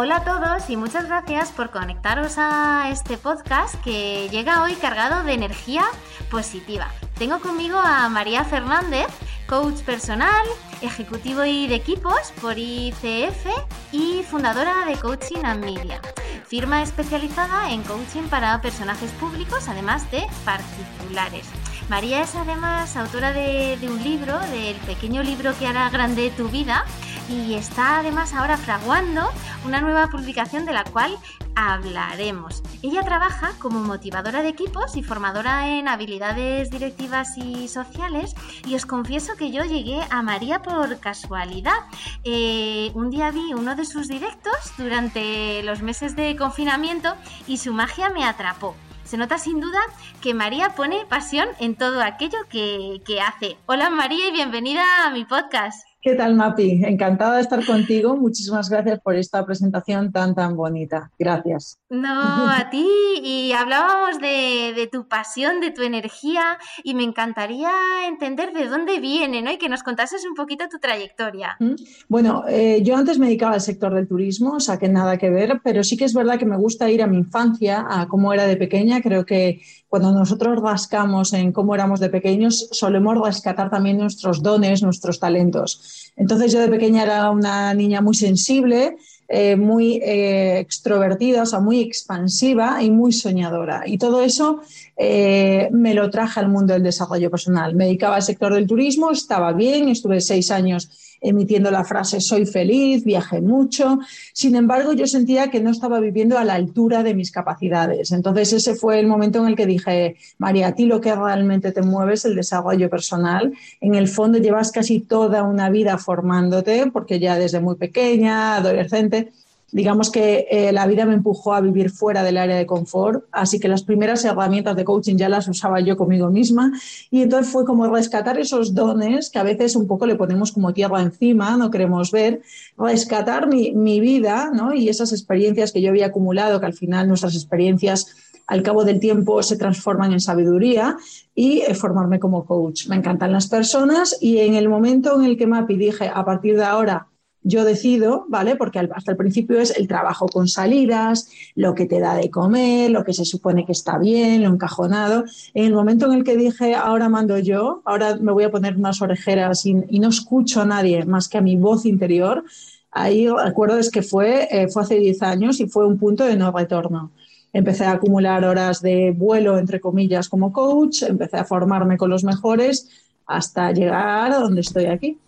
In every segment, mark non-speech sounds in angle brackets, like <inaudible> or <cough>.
Hola a todos y muchas gracias por conectaros a este podcast que llega hoy cargado de energía positiva. Tengo conmigo a María Fernández, coach personal, ejecutivo y de equipos por ICF y fundadora de Coaching and Media, firma especializada en coaching para personajes públicos, además de particulares. María es además autora de, un libro, del pequeño libro que hará grande tu vida, y está además ahora fraguando una nueva publicación de la cual hablaremos. Ella trabaja como motivadora de equipos y formadora en habilidades directivas y sociales y os confieso que yo llegué a María por casualidad. Eh, un día vi uno de sus directos durante los meses de confinamiento y su magia me atrapó. Se nota sin duda que María pone pasión en todo aquello que, que hace. Hola María y bienvenida a mi podcast. ¿Qué tal, Mapi? Encantada de estar contigo. Muchísimas gracias por esta presentación tan, tan bonita. Gracias. No, a ti. Y hablábamos de, tu pasión, de tu energía, y me encantaría entender de dónde viene, ¿no? Y que nos contases un poquito tu trayectoria. Mm. Bueno, eh, yo antes me dedicaba al sector del turismo, o sea que nada que ver, pero sí que es verdad que me gusta ir a mi infancia, a cómo era de pequeña. Creo que cuando nosotros rascamos en cómo éramos de pequeños, solemos rescatar también nuestros dones, nuestros talentos. Entonces yo de pequeña era una niña muy sensible, eh, muy eh, extrovertida, o sea, muy expansiva y muy soñadora. Y todo eso eh, me lo traje al mundo del desarrollo personal. Me dedicaba al sector del turismo, estaba bien, estuve seis años emitiendo la frase soy feliz, viajé mucho. Sin embargo, yo sentía que no estaba viviendo a la altura de mis capacidades. Entonces, ese fue el momento en el que dije, María, a ti lo que realmente te mueve es el desarrollo personal. En el fondo llevas casi toda una vida formándote, porque ya desde muy pequeña, adolescente, digamos que eh, la vida me empujó a vivir fuera del área de confort, así que las primeras herramientas de coaching ya las usaba yo conmigo misma y entonces fue como rescatar esos dones que a veces un poco le ponemos como tierra encima, no queremos ver, rescatar mi, mi vida ¿no? y esas experiencias que yo había acumulado, que al final nuestras experiencias al cabo del tiempo se transforman en sabiduría y eh, formarme como coach. Me encantan las personas y en el momento en el que MAPI dije, a partir de ahora yo decido, ¿vale? Porque hasta el principio es el trabajo con salidas, lo que te da de comer, lo que se supone que está bien, lo encajonado. En el momento en el que dije, ahora mando yo, ahora me voy a poner unas orejeras y, no escucho a nadie más que a mi voz interior, ahí recuerdo es que fue, eh, fue hace 10 años y fue un punto de no retorno. Empecé a acumular horas de vuelo, entre comillas, como coach, empecé a formarme con los mejores hasta llegar a donde estoy aquí.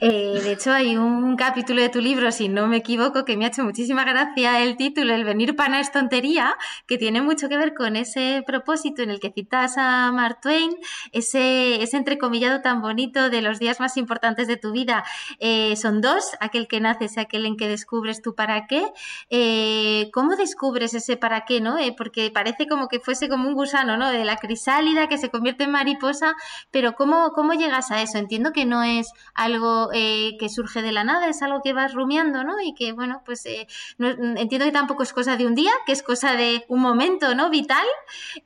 Eh, de hecho, hay un capítulo de tu libro, si no me equivoco, que me ha hecho muchísima gracia el título, El venir pana es tontería, que tiene mucho que ver con ese propósito en el que citas a Mark Twain, ese, entrecomillado tan bonito de los días más importantes de tu vida. Eh, son dos, aquel que naces y aquel en que descubres tu para qué. Eh, ¿Cómo descubres ese para qué? ¿no? porque parece como que fuese como un gusano, ¿no? De la crisálida que se convierte en mariposa, pero ¿cómo, cómo llegas a eso? Entiendo que no es algo eh, que surge de la nada, es algo que vas rumiando, ¿no? Y que, bueno, pues eh, entiendo que tampoco es cosa de un día, que es cosa de un momento, ¿no? Vital.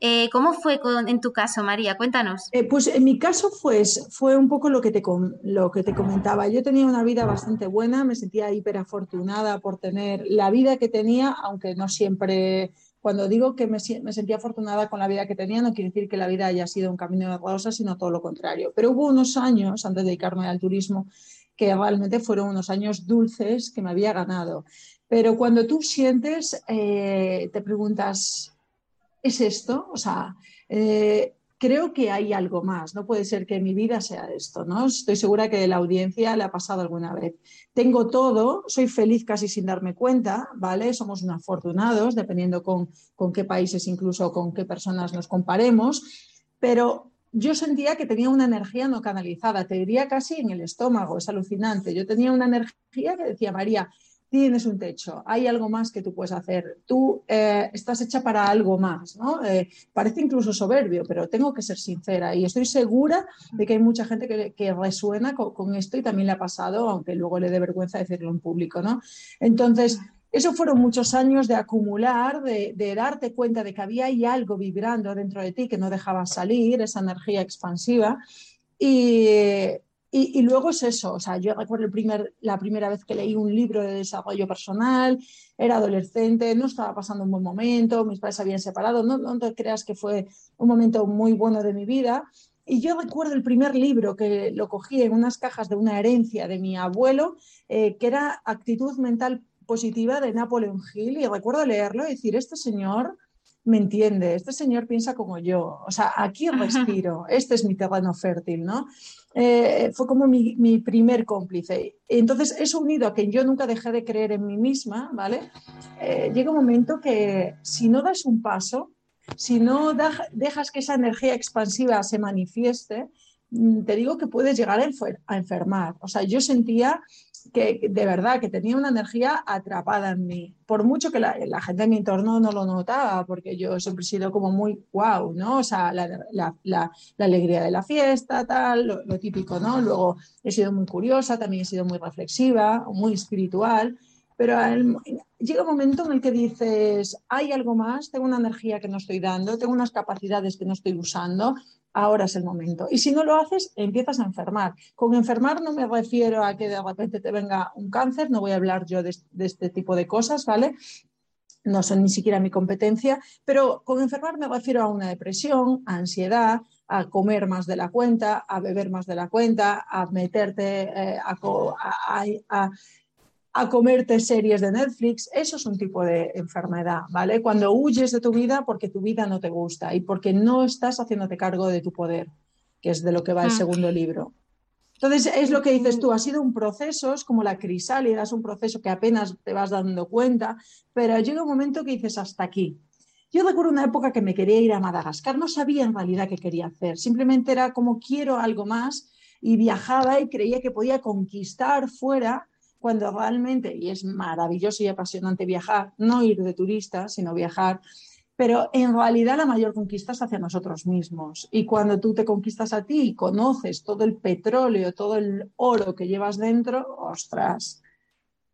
Eh, ¿Cómo fue en tu caso, María? Cuéntanos. pues en mi caso fue, fue un poco lo que, te, lo que te comentaba. Yo tenía una vida bastante buena, me sentía hiper afortunada por tener la vida que tenía, aunque no siempre cuando digo que me, sentía afortunada con la vida que tenía, no quiere decir que la vida haya sido un camino de rosas, sino todo lo contrario. Pero hubo unos años, antes de dedicarme al turismo, que realmente fueron unos años dulces que me había ganado. Pero cuando tú sientes, eh, te preguntas, ¿es esto? O sea, eh, creo que hay algo más, no puede ser que mi vida sea esto, ¿no? Estoy segura que la audiencia le ha pasado alguna vez. Tengo todo, soy feliz casi sin darme cuenta, ¿vale? Somos unos afortunados, dependiendo con, con qué países, incluso con qué personas nos comparemos, pero yo sentía que tenía una energía no canalizada, te diría casi en el estómago, es alucinante. Yo tenía una energía que decía, María, tienes un techo, hay algo más que tú puedes hacer, tú eh, estás hecha para algo más, ¿no? Eh, parece incluso soberbio, pero tengo que ser sincera y estoy segura de que hay mucha gente que, resuena con, esto y también le ha pasado, aunque luego le dé vergüenza decirlo en público, ¿no? Entonces, eso fueron muchos años de acumular, de, darte cuenta de que había algo vibrando dentro de ti que no dejaba salir, esa energía expansiva. Y, y, luego es eso, o sea, yo recuerdo el primer, la primera vez que leí un libro de desarrollo personal, era adolescente, no estaba pasando un buen momento, mis padres se habían separado, no, no te creas que fue un momento muy bueno de mi vida. Y yo recuerdo el primer libro que lo cogí en unas cajas de una herencia de mi abuelo, eh, que era Actitud Mental Positiva de Napoleon Hill, y recuerdo leerlo y decir, este señor me entiende, este señor piensa como yo, o sea, aquí respiro, este es mi terreno fértil, ¿no? Eh, fue como mi, primer cómplice. Entonces, eso unido a que yo nunca dejé de creer en mí misma, ¿vale? Eh, llega un momento que si no das un paso, si no dejas que esa energía expansiva se manifieste, te digo que puedes llegar a enfermar. O sea, yo sentía que de verdad que tenía una energía atrapada en mí. Por mucho que la, gente de mi entorno no lo notaba, porque yo siempre he sido como muy wow, ¿no? O sea, la, alegría de la fiesta, tal, lo, típico, ¿no? Luego he sido muy curiosa, también he sido muy reflexiva, muy espiritual, pero llega un momento en el que dices, hay algo más, tengo una energía que no estoy dando, tengo unas capacidades que no estoy usando, ahora es el momento. Y si no lo haces, empiezas a enfermar. Con enfermar no me refiero a que de repente te venga un cáncer, no voy a hablar yo de, este tipo de cosas, ¿vale? No son ni siquiera mi competencia, pero con enfermar me refiero a una depresión, a ansiedad, a comer más de la cuenta, a beber más de la cuenta, a meterte, eh, a a comerte series de Netflix, eso es un tipo de enfermedad, ¿vale? Cuando huyes de tu vida porque tu vida no te gusta y porque no estás haciéndote cargo de tu poder, que es de lo que va el ah. segundo libro. Entonces, es lo que dices tú, ha sido un proceso, es como la crisálida, es un proceso que apenas te vas dando cuenta, pero llega un momento que dices hasta aquí. Yo recuerdo una época que me quería ir a Madagascar, no sabía en realidad qué quería hacer, simplemente era como quiero algo más y viajaba y creía que podía conquistar fuera cuando realmente, y es maravilloso y apasionante viajar, no ir de turista, sino viajar, pero en realidad la mayor conquista es hacia nosotros mismos. Y cuando tú te conquistas a ti y conoces todo el petróleo, todo el oro que llevas dentro, ostras,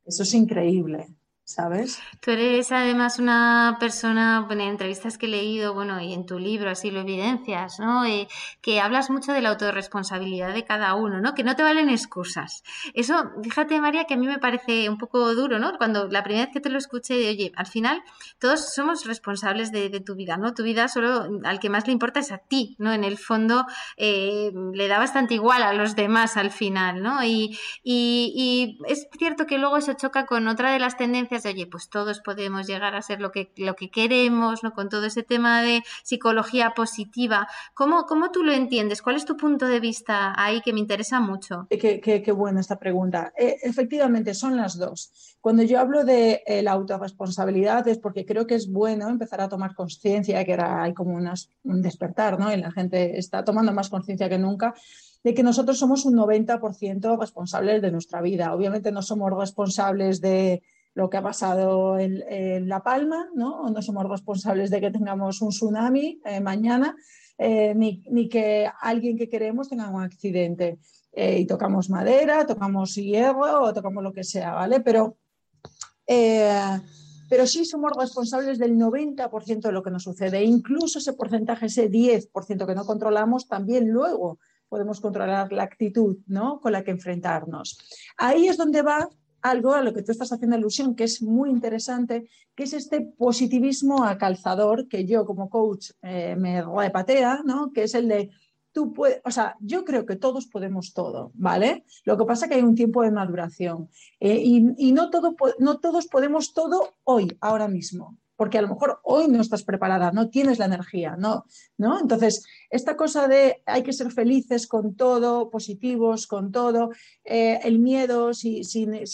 eso es increíble. ¿Sabes? Tú eres además una persona, en entrevistas que he leído, bueno, y en tu libro así lo evidencias, ¿no? Eh, que hablas mucho de la autorresponsabilidad de cada uno, ¿no? Que no te valen excusas. Eso, fíjate, María, que a mí me parece un poco duro, ¿no? Cuando la primera vez que te lo escuché, de, oye, al final todos somos responsables de, tu vida, ¿no? Tu vida solo al que más le importa es a ti, ¿no? En el fondo eh, le da bastante igual a los demás al final, ¿no? Y, y es cierto que luego eso choca con otra de las tendencias oye, pues todos podemos llegar a ser lo que, lo que queremos, ¿no? Con todo ese tema de psicología positiva. ¿Cómo, ¿Cómo tú lo entiendes? ¿Cuál es tu punto de vista ahí que me interesa mucho? Qué, qué, buena esta pregunta. Eh, efectivamente, son las dos. Cuando yo hablo de eh, la autorresponsabilidad es porque creo que es bueno empezar a tomar conciencia, que hay como un despertar, ¿no? Y la gente está tomando más conciencia que nunca de que nosotros somos un 90% responsables de nuestra vida. Obviamente no somos responsables de lo que ha pasado en, La Palma, ¿no? No somos responsables de que tengamos un tsunami eh, mañana, eh, ni, que alguien que queremos tenga un accidente. Eh, y tocamos madera, tocamos hierro o tocamos lo que sea, ¿vale? Pero, pero sí somos responsables del 90% de lo que nos sucede. Incluso ese porcentaje, ese 10% que no controlamos, también luego podemos controlar la actitud ¿no? con la que enfrentarnos. Ahí es donde va algo a lo que tú estás haciendo alusión, que es muy interesante, que es este positivismo a calzador que yo como coach eh, me repatea, ¿no? que es el de tú puedes, o sea, yo creo que todos podemos todo, ¿vale? Lo que pasa es que hay un tiempo de maduración eh, y, no, todo, no todos podemos todo hoy, ahora mismo porque a lo mejor hoy no estás preparada, no tienes la energía, ¿no? ¿no? Entonces, esta cosa de hay que ser felices con todo, positivos con todo, eh, el miedo, si,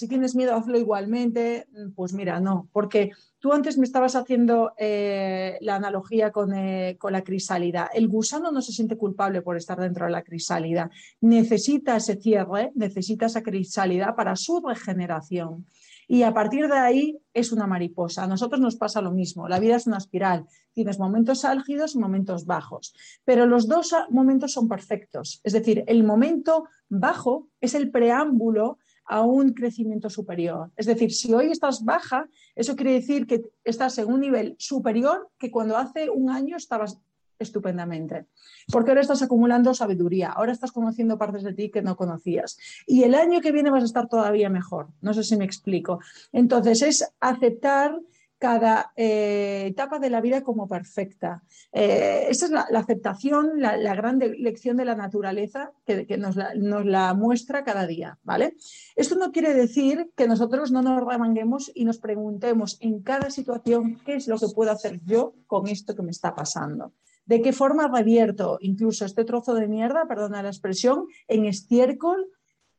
tienes miedo, hazlo igualmente, pues mira, no, porque tú antes me estabas haciendo eh, la analogía con, eh, con, la crisálida. El gusano no se siente culpable por estar dentro de la crisálida, necesita ese cierre, necesita esa crisálida para su regeneración. Y a partir de ahí es una mariposa. A nosotros nos pasa lo mismo. La vida es una espiral. Tienes momentos álgidos y momentos bajos. Pero los dos momentos son perfectos. Es decir, el momento bajo es el preámbulo a un crecimiento superior. Es decir, si hoy estás baja, eso quiere decir que estás en un nivel superior que cuando hace un año estabas estupendamente. Porque ahora estás acumulando sabiduría, ahora estás conociendo partes de ti que no conocías. Y el año que viene vas a estar todavía mejor. No sé si me explico. Entonces es aceptar cada eh, etapa de la vida como perfecta. Eh, esa es la, aceptación, la, gran lección de la naturaleza que, nos, la, muestra cada día. ¿vale? Esto no quiere decir que nosotros no nos remanguemos y nos preguntemos en cada situación qué es lo que puedo hacer yo con esto que me está pasando. ¿De qué forma revierto incluso este trozo de mierda, perdona la expresión, en estiércol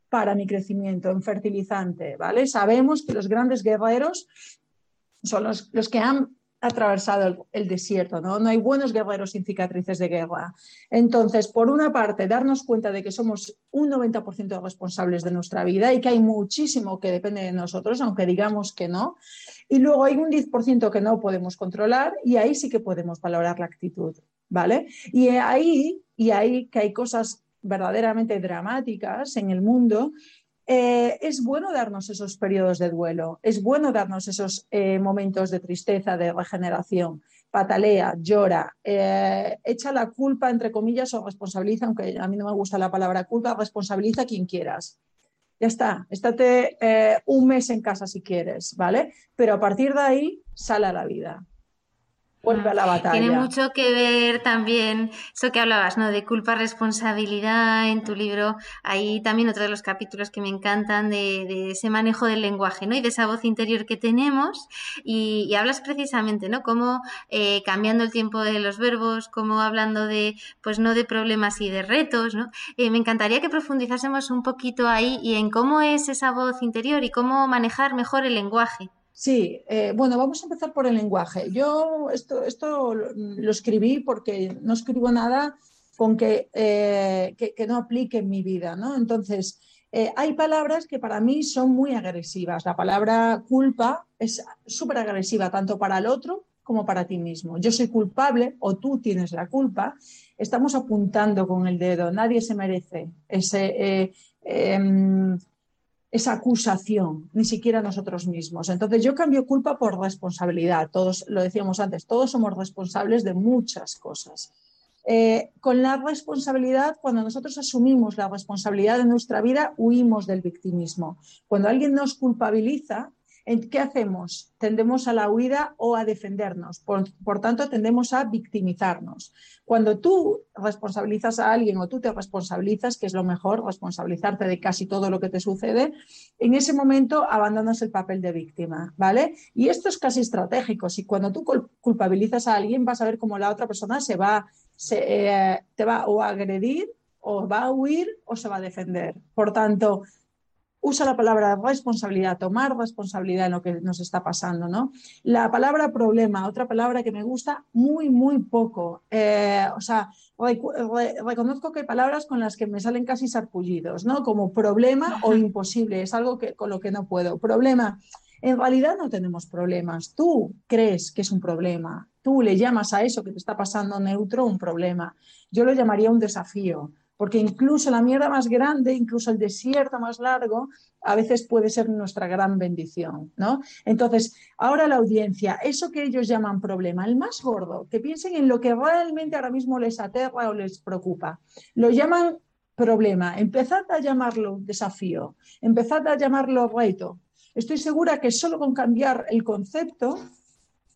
para mi crecimiento, en fertilizante? ¿vale? Sabemos que los grandes guerreros son los, que han atravesado el, desierto, ¿no? No hay buenos guerreros sin cicatrices de guerra. Entonces, por una parte, darnos cuenta de que somos un 90% responsables de nuestra vida y que hay muchísimo que depende de nosotros, aunque digamos que no. Y luego hay un 10% que no podemos controlar y ahí sí que podemos valorar la actitud, ¿vale? Y ahí, y ahí que hay cosas verdaderamente dramáticas en el mundo eh, es bueno darnos esos periodos de duelo, es bueno darnos esos eh, momentos de tristeza, de regeneración. Patalea, llora, eh, echa la culpa, entre comillas, o responsabiliza, aunque a mí no me gusta la palabra culpa, responsabiliza a quien quieras. Ya está, estate un mes en casa si quieres, ¿vale? Pero a partir de ahí, sale a la vida vuelve a la batalla. Tiene mucho que ver también eso que hablabas, ¿no? De culpa, responsabilidad en tu libro. Ahí también otro de los capítulos que me encantan de, ese manejo del lenguaje, ¿no? Y de esa voz interior que tenemos. Y, hablas precisamente, ¿no? Cómo eh, cambiando el tiempo de los verbos, como hablando de, pues no de problemas y de retos, ¿no? Eh, me encantaría que profundizásemos un poquito ahí y en cómo es esa voz interior y cómo manejar mejor el lenguaje. Sí, eh, bueno, vamos a empezar por el lenguaje. Yo esto, esto lo escribí porque no escribo nada con que, eh, que, no aplique en mi vida, ¿no? Entonces, eh, hay palabras que para mí son muy agresivas. La palabra culpa es súper agresiva tanto para el otro como para ti mismo. Yo soy culpable o tú tienes la culpa. Estamos apuntando con el dedo. Nadie se merece ese em, esa acusación, ni siquiera nosotros mismos. Entonces yo cambio culpa por responsabilidad. Todos, lo decíamos antes, todos somos responsables de muchas cosas. Eh, con la responsabilidad, cuando nosotros asumimos la responsabilidad de nuestra vida, huimos del victimismo. Cuando alguien nos culpabiliza, ¿Qué hacemos? Tendemos a la huida o a defendernos. Por, tanto, tendemos a victimizarnos. Cuando tú responsabilizas a alguien o tú te responsabilizas, que es lo mejor, responsabilizarte de casi todo lo que te sucede, en ese momento abandonas el papel de víctima, ¿vale? Y esto es casi estratégico. Si cuando tú culpabilizas a alguien, vas a ver cómo la otra persona se va, eh, te va o a agredir o va a huir o se va a defender. Por tanto, usa la palabra responsabilidad, tomar responsabilidad en lo que nos está pasando, ¿no? La palabra problema, otra palabra que me gusta muy, muy poco. Eh, o sea, reconozco que hay palabras con las que me salen casi sarpullidos, ¿no? Como problema o imposible, es algo que, con lo que no puedo. Problema, en realidad no tenemos problemas. Tú crees que es un problema. Tú le llamas a eso que te está pasando neutro un problema. Yo lo llamaría un desafío porque incluso la mierda más grande, incluso el desierto más largo, a veces puede ser nuestra gran bendición, ¿no? Entonces, ahora la audiencia, eso que ellos llaman problema, el más gordo, que piensen en lo que realmente ahora mismo les aterra o les preocupa, lo llaman problema, empezad a llamarlo desafío, empezad a llamarlo reto. Estoy segura que solo con cambiar el concepto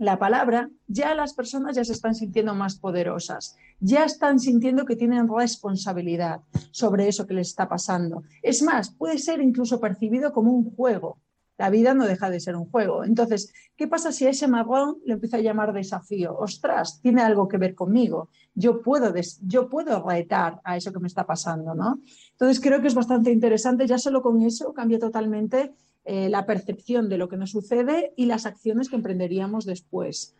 la palabra, ya las personas ya se están sintiendo más poderosas, ya están sintiendo que tienen responsabilidad sobre eso que les está pasando. Es más, puede ser incluso percibido como un juego. La vida no deja de ser un juego. Entonces, ¿qué pasa si a ese marrón le empieza a llamar desafío? Ostras, tiene algo que ver conmigo. Yo puedo, yo puedo retar a eso que me está pasando, ¿no? Entonces, creo que es bastante interesante. Ya solo con eso cambia totalmente eh, la percepción de lo que nos sucede y las acciones que emprenderíamos después.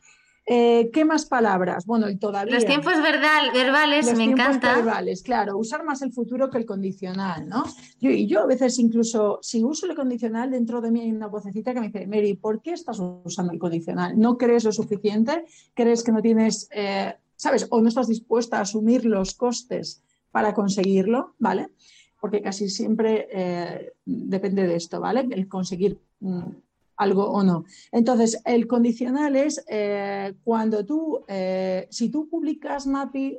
Eh, ¿Qué más palabras? Bueno, y todavía. Los tiempos verbales, los me tiempos encanta. verbales, claro, usar más el futuro que el condicional, ¿no? Yo, y yo a veces incluso, si uso el condicional, dentro de mí hay una vocecita que me dice, Mary, ¿por qué estás usando el condicional? ¿No crees lo suficiente? ¿Crees que no tienes, eh, sabes, o no estás dispuesta a asumir los costes para conseguirlo, ¿vale? Porque casi siempre eh, depende de esto, ¿vale? El conseguir. Mm, algo o no. Entonces, el condicional es eh, cuando tú, eh, si tú publicas MAPI,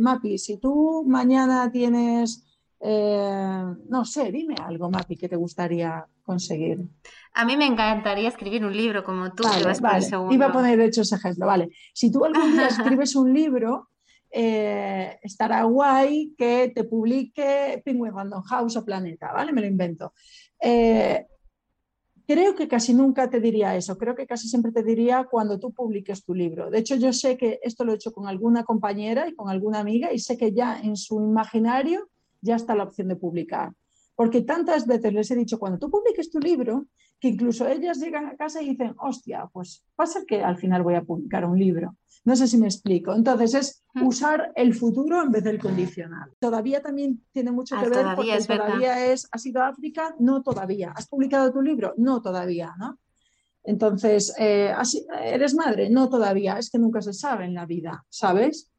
MAPI, si tú mañana tienes, no sé, dime algo, MAPI, que te gustaría conseguir. A mí me encantaría escribir un libro como tú, vale, que vas vale. por el segundo. Iba a poner de hecho ese ejemplo, vale. Si tú algún día <laughs> escribes un libro, estará guay que te publique Penguin Random House o Planeta, ¿vale? Me lo invento. Creo que casi nunca te diría eso, creo que casi siempre te diría cuando tú publiques tu libro. De hecho, yo sé que esto lo he hecho con alguna compañera y con alguna amiga y sé que ya en su imaginario ya está la opción de publicar. Porque tantas veces les he dicho, cuando tú publiques tu libro, que incluso ellas llegan a casa y dicen, hostia, pues pasa que al final voy a publicar un libro. No sé si me explico. Entonces es usar el futuro en vez del condicional. Todavía también tiene mucho Ah, que ver todavía, porque es verdad. todavía es, ¿has ido a África? No todavía. ¿Has publicado tu libro? No todavía, ¿no? Entonces, eh, ¿has- ¿eres madre? No todavía. Es que nunca se sabe en la vida, ¿sabes?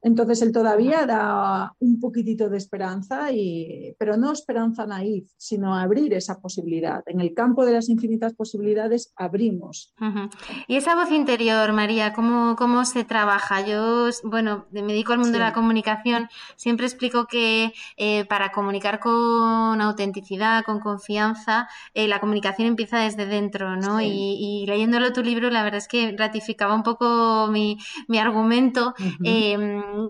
Entonces el todavía da un poquitito de esperanza, y, pero no esperanza naif, sino abrir esa posibilidad. En el campo de las infinitas posibilidades abrimos. Y esa voz interior, María, ¿cómo, cómo se trabaja? Yo, bueno, me dedico al mundo de la comunicación, siempre explico que eh, para comunicar con autenticidad, con confianza, eh, la comunicación empieza desde dentro, ¿no? Sí. Y, y leyéndolo tu libro, la verdad es que ratificaba un poco mi, mi argumento. Eh,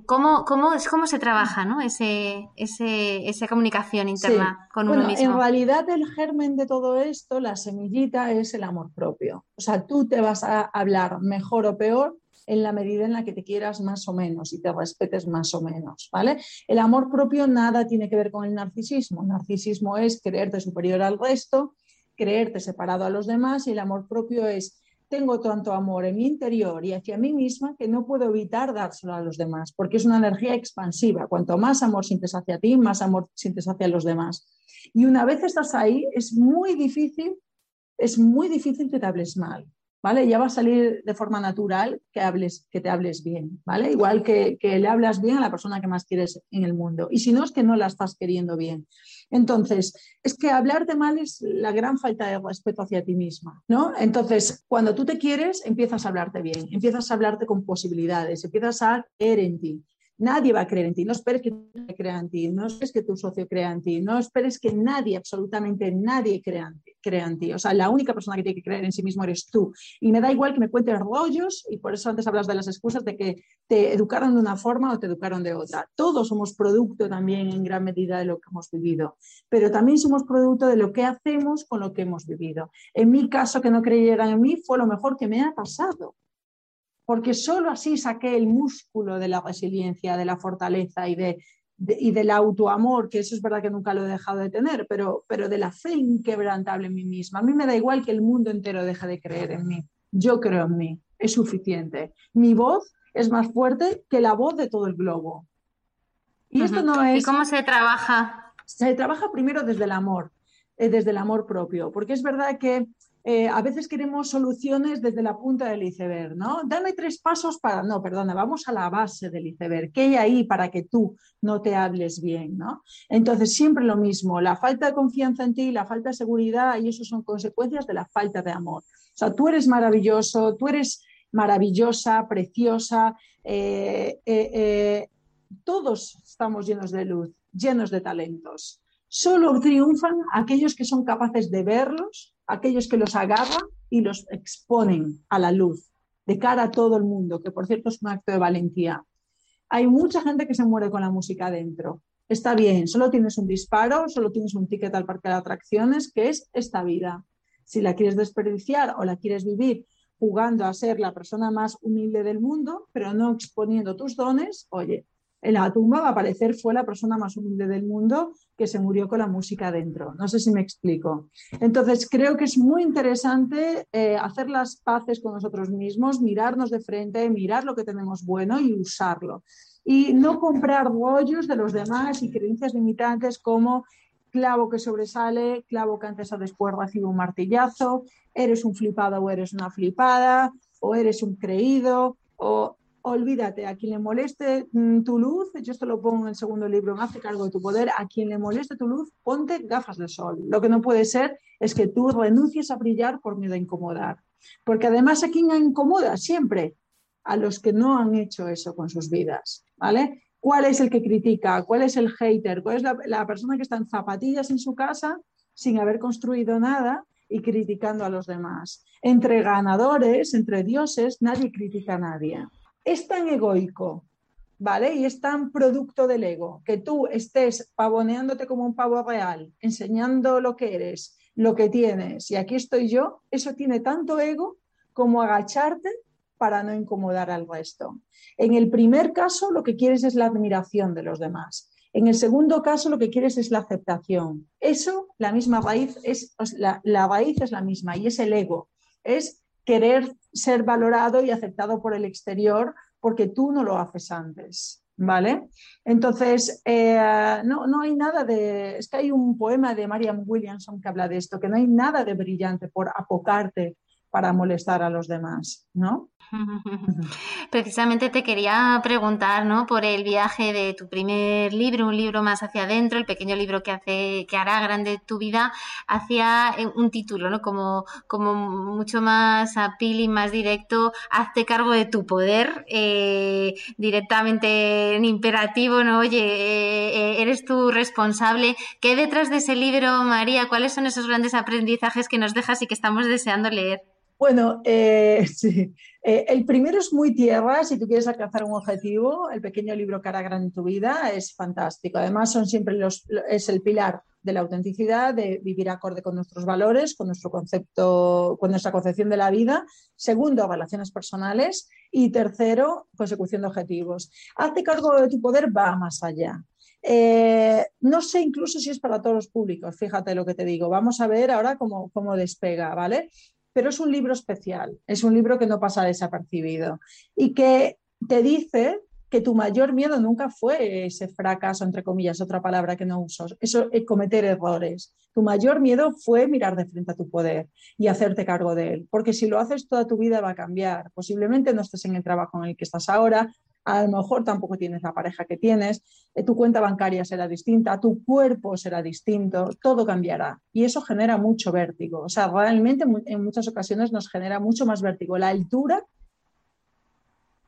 ¿cómo, cómo, es, ¿Cómo se trabaja, ¿no? Ese, ese, esa comunicación interna Sí. con Bueno, uno en mismo. realidad el germen de todo esto, la semillita, es el amor propio. O sea, tú te vas a hablar mejor o peor en la medida en la que te quieras más o menos y te respetes más o menos, ¿vale? El amor propio nada tiene que ver con el narcisismo. El narcisismo es creerte superior al resto, creerte separado a los demás y el amor propio es tengo tanto amor en mi interior y hacia mí misma que no puedo evitar dárselo a los demás, porque es una energía expansiva. Cuanto más amor sientes hacia ti, más amor sientes hacia los demás. Y una vez estás ahí, es muy difícil, es muy difícil que te hables mal, ¿vale? Ya va a salir de forma natural que, hables, que te hables bien, ¿vale? Igual que, que le hablas bien a la persona que más quieres en el mundo. Y si no, es que no la estás queriendo bien. Entonces, es que hablarte mal es la gran falta de respeto hacia ti misma, ¿no? Entonces, cuando tú te quieres, empiezas a hablarte bien, empiezas a hablarte con posibilidades, empiezas a creer en ti. Nadie va a creer en ti, no esperes que tú crea en ti, no esperes que tu socio crea en ti, no esperes que nadie, absolutamente nadie crea en ti. Crea en ti. O sea, la única persona que tiene que creer en sí mismo eres tú. Y me da igual que me cuentes rollos, y por eso antes hablas de las excusas de que te educaron de una forma o te educaron de otra. Todos somos producto también en gran medida de lo que hemos vivido, pero también somos producto de lo que hacemos con lo que hemos vivido. En mi caso, que no creyeran en mí, fue lo mejor que me ha pasado porque solo así saqué el músculo de la resiliencia, de la fortaleza y, de, de, y del autoamor, que eso es verdad que nunca lo he dejado de tener, pero, pero de la fe inquebrantable en mí misma. A mí me da igual que el mundo entero deje de creer en mí. Yo creo en mí, es suficiente. Mi voz es más fuerte que la voz de todo el globo. Y uh -huh. esto no es... ¿Y cómo se trabaja? Se trabaja primero desde el amor, eh, desde el amor propio, porque es verdad que eh, a veces queremos soluciones desde la punta del iceberg, ¿no? Dame tres pasos para, no, perdona, vamos a la base del iceberg, ¿qué hay ahí para que tú no te hables bien, ¿no? Entonces, siempre lo mismo, la falta de confianza en ti, la falta de seguridad, y eso son consecuencias de la falta de amor. O sea, tú eres maravilloso, tú eres maravillosa, preciosa, eh, eh, todos estamos llenos de luz, llenos de talentos. Solo triunfan aquellos que son capaces de verlos, aquellos que los agarran y los exponen a la luz, de cara a todo el mundo, que por cierto es un acto de valentía. Hay mucha gente que se muere con la música adentro. Está bien, solo tienes un disparo, solo tienes un ticket al parque de atracciones, que es esta vida. Si la quieres desperdiciar o la quieres vivir jugando a ser la persona más humilde del mundo, pero no exponiendo tus dones, oye, en la tumba va a aparecer fue la persona más humilde del mundo que se murió con la música dentro. No sé si me explico. Entonces, creo que es muy interesante eh, hacer las paces con nosotros mismos, mirarnos de frente, mirar lo que tenemos bueno y usarlo. Y no comprar rollos de los demás y creencias limitantes como clavo que sobresale, clavo que antes o después recibe un martillazo, eres un flipado o eres una flipada, o eres un creído, o olvídate, a quien le moleste mm, tu luz, yo esto lo pongo en el segundo libro, me hace cargo de tu poder, a quien le moleste tu luz, ponte gafas de sol. Lo que no puede ser es que tú renuncies a brillar por miedo a incomodar. Porque además a quién incomoda siempre a los que no han hecho eso con sus vidas, ¿vale? ¿Cuál es el que critica? ¿Cuál es el hater? ¿Cuál es la persona que está en zapatillas en su casa sin haber construido nada y criticando a los demás? Entre ganadores, entre dioses, nadie critica a nadie es tan egoico, ¿vale? Y es tan producto del ego, que tú estés pavoneándote como un pavo real, enseñando lo que eres, lo que tienes, y aquí estoy yo, eso tiene tanto ego como agacharte para no incomodar al resto. En el primer caso, lo que quieres es la admiración de los demás. En el segundo caso, lo que quieres es la aceptación. Eso, la misma raíz, es, la, la raíz es la misma y es el ego. Es querer ser valorado y aceptado por el exterior porque tú no lo haces antes. ¿Vale? Entonces, eh, no, no, hay nada de. Es que hay un poema de Mariam Williamson que habla de esto, que no hay nada de brillante por apocarte para molestar a los demás, ¿no? <laughs> Precisamente te quería preguntar, ¿no? Por el viaje de tu primer libro, un libro más hacia adentro, el pequeño libro que hace, que hará grande tu vida, hacia eh, un título, ¿no? Como, como mucho más appealing, más directo, hazte cargo de tu poder, eh, directamente en imperativo, ¿no? Oye, eh, eres tú responsable. ¿Qué detrás de ese libro, María? ¿Cuáles son esos grandes aprendizajes que nos dejas y que estamos deseando leer? Bueno, eh, <laughs> sí. Eh, el primero es muy tierra, si tú quieres alcanzar un objetivo, el pequeño libro Cara Grande en tu vida es fantástico. Además, son siempre los, es el pilar de la autenticidad, de vivir acorde con nuestros valores, con nuestro concepto, con nuestra concepción de la vida. Segundo, relaciones personales. Y tercero, consecución de objetivos. Hazte cargo de tu poder, va más allá. Eh, no sé incluso si es para todos los públicos, fíjate lo que te digo. Vamos a ver ahora cómo, cómo despega, ¿vale? Pero es un libro especial, es un libro que no pasa desapercibido y que te dice que tu mayor miedo nunca fue ese fracaso, entre comillas, otra palabra que no uso, eso es cometer errores. Tu mayor miedo fue mirar de frente a tu poder y hacerte cargo de él, porque si lo haces toda tu vida va a cambiar. Posiblemente no estés en el trabajo en el que estás ahora, a lo mejor tampoco tienes la pareja que tienes, eh, tu cuenta bancaria será distinta, tu cuerpo será distinto, todo cambiará. Y eso genera mucho vértigo. O sea, realmente en muchas ocasiones nos genera mucho más vértigo. La altura,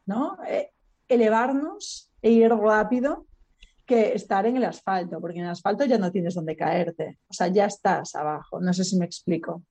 ¿no? Eh, elevarnos e ir rápido que estar en el asfalto, porque en el asfalto ya no tienes donde caerte. O sea, ya estás abajo. No sé si me explico.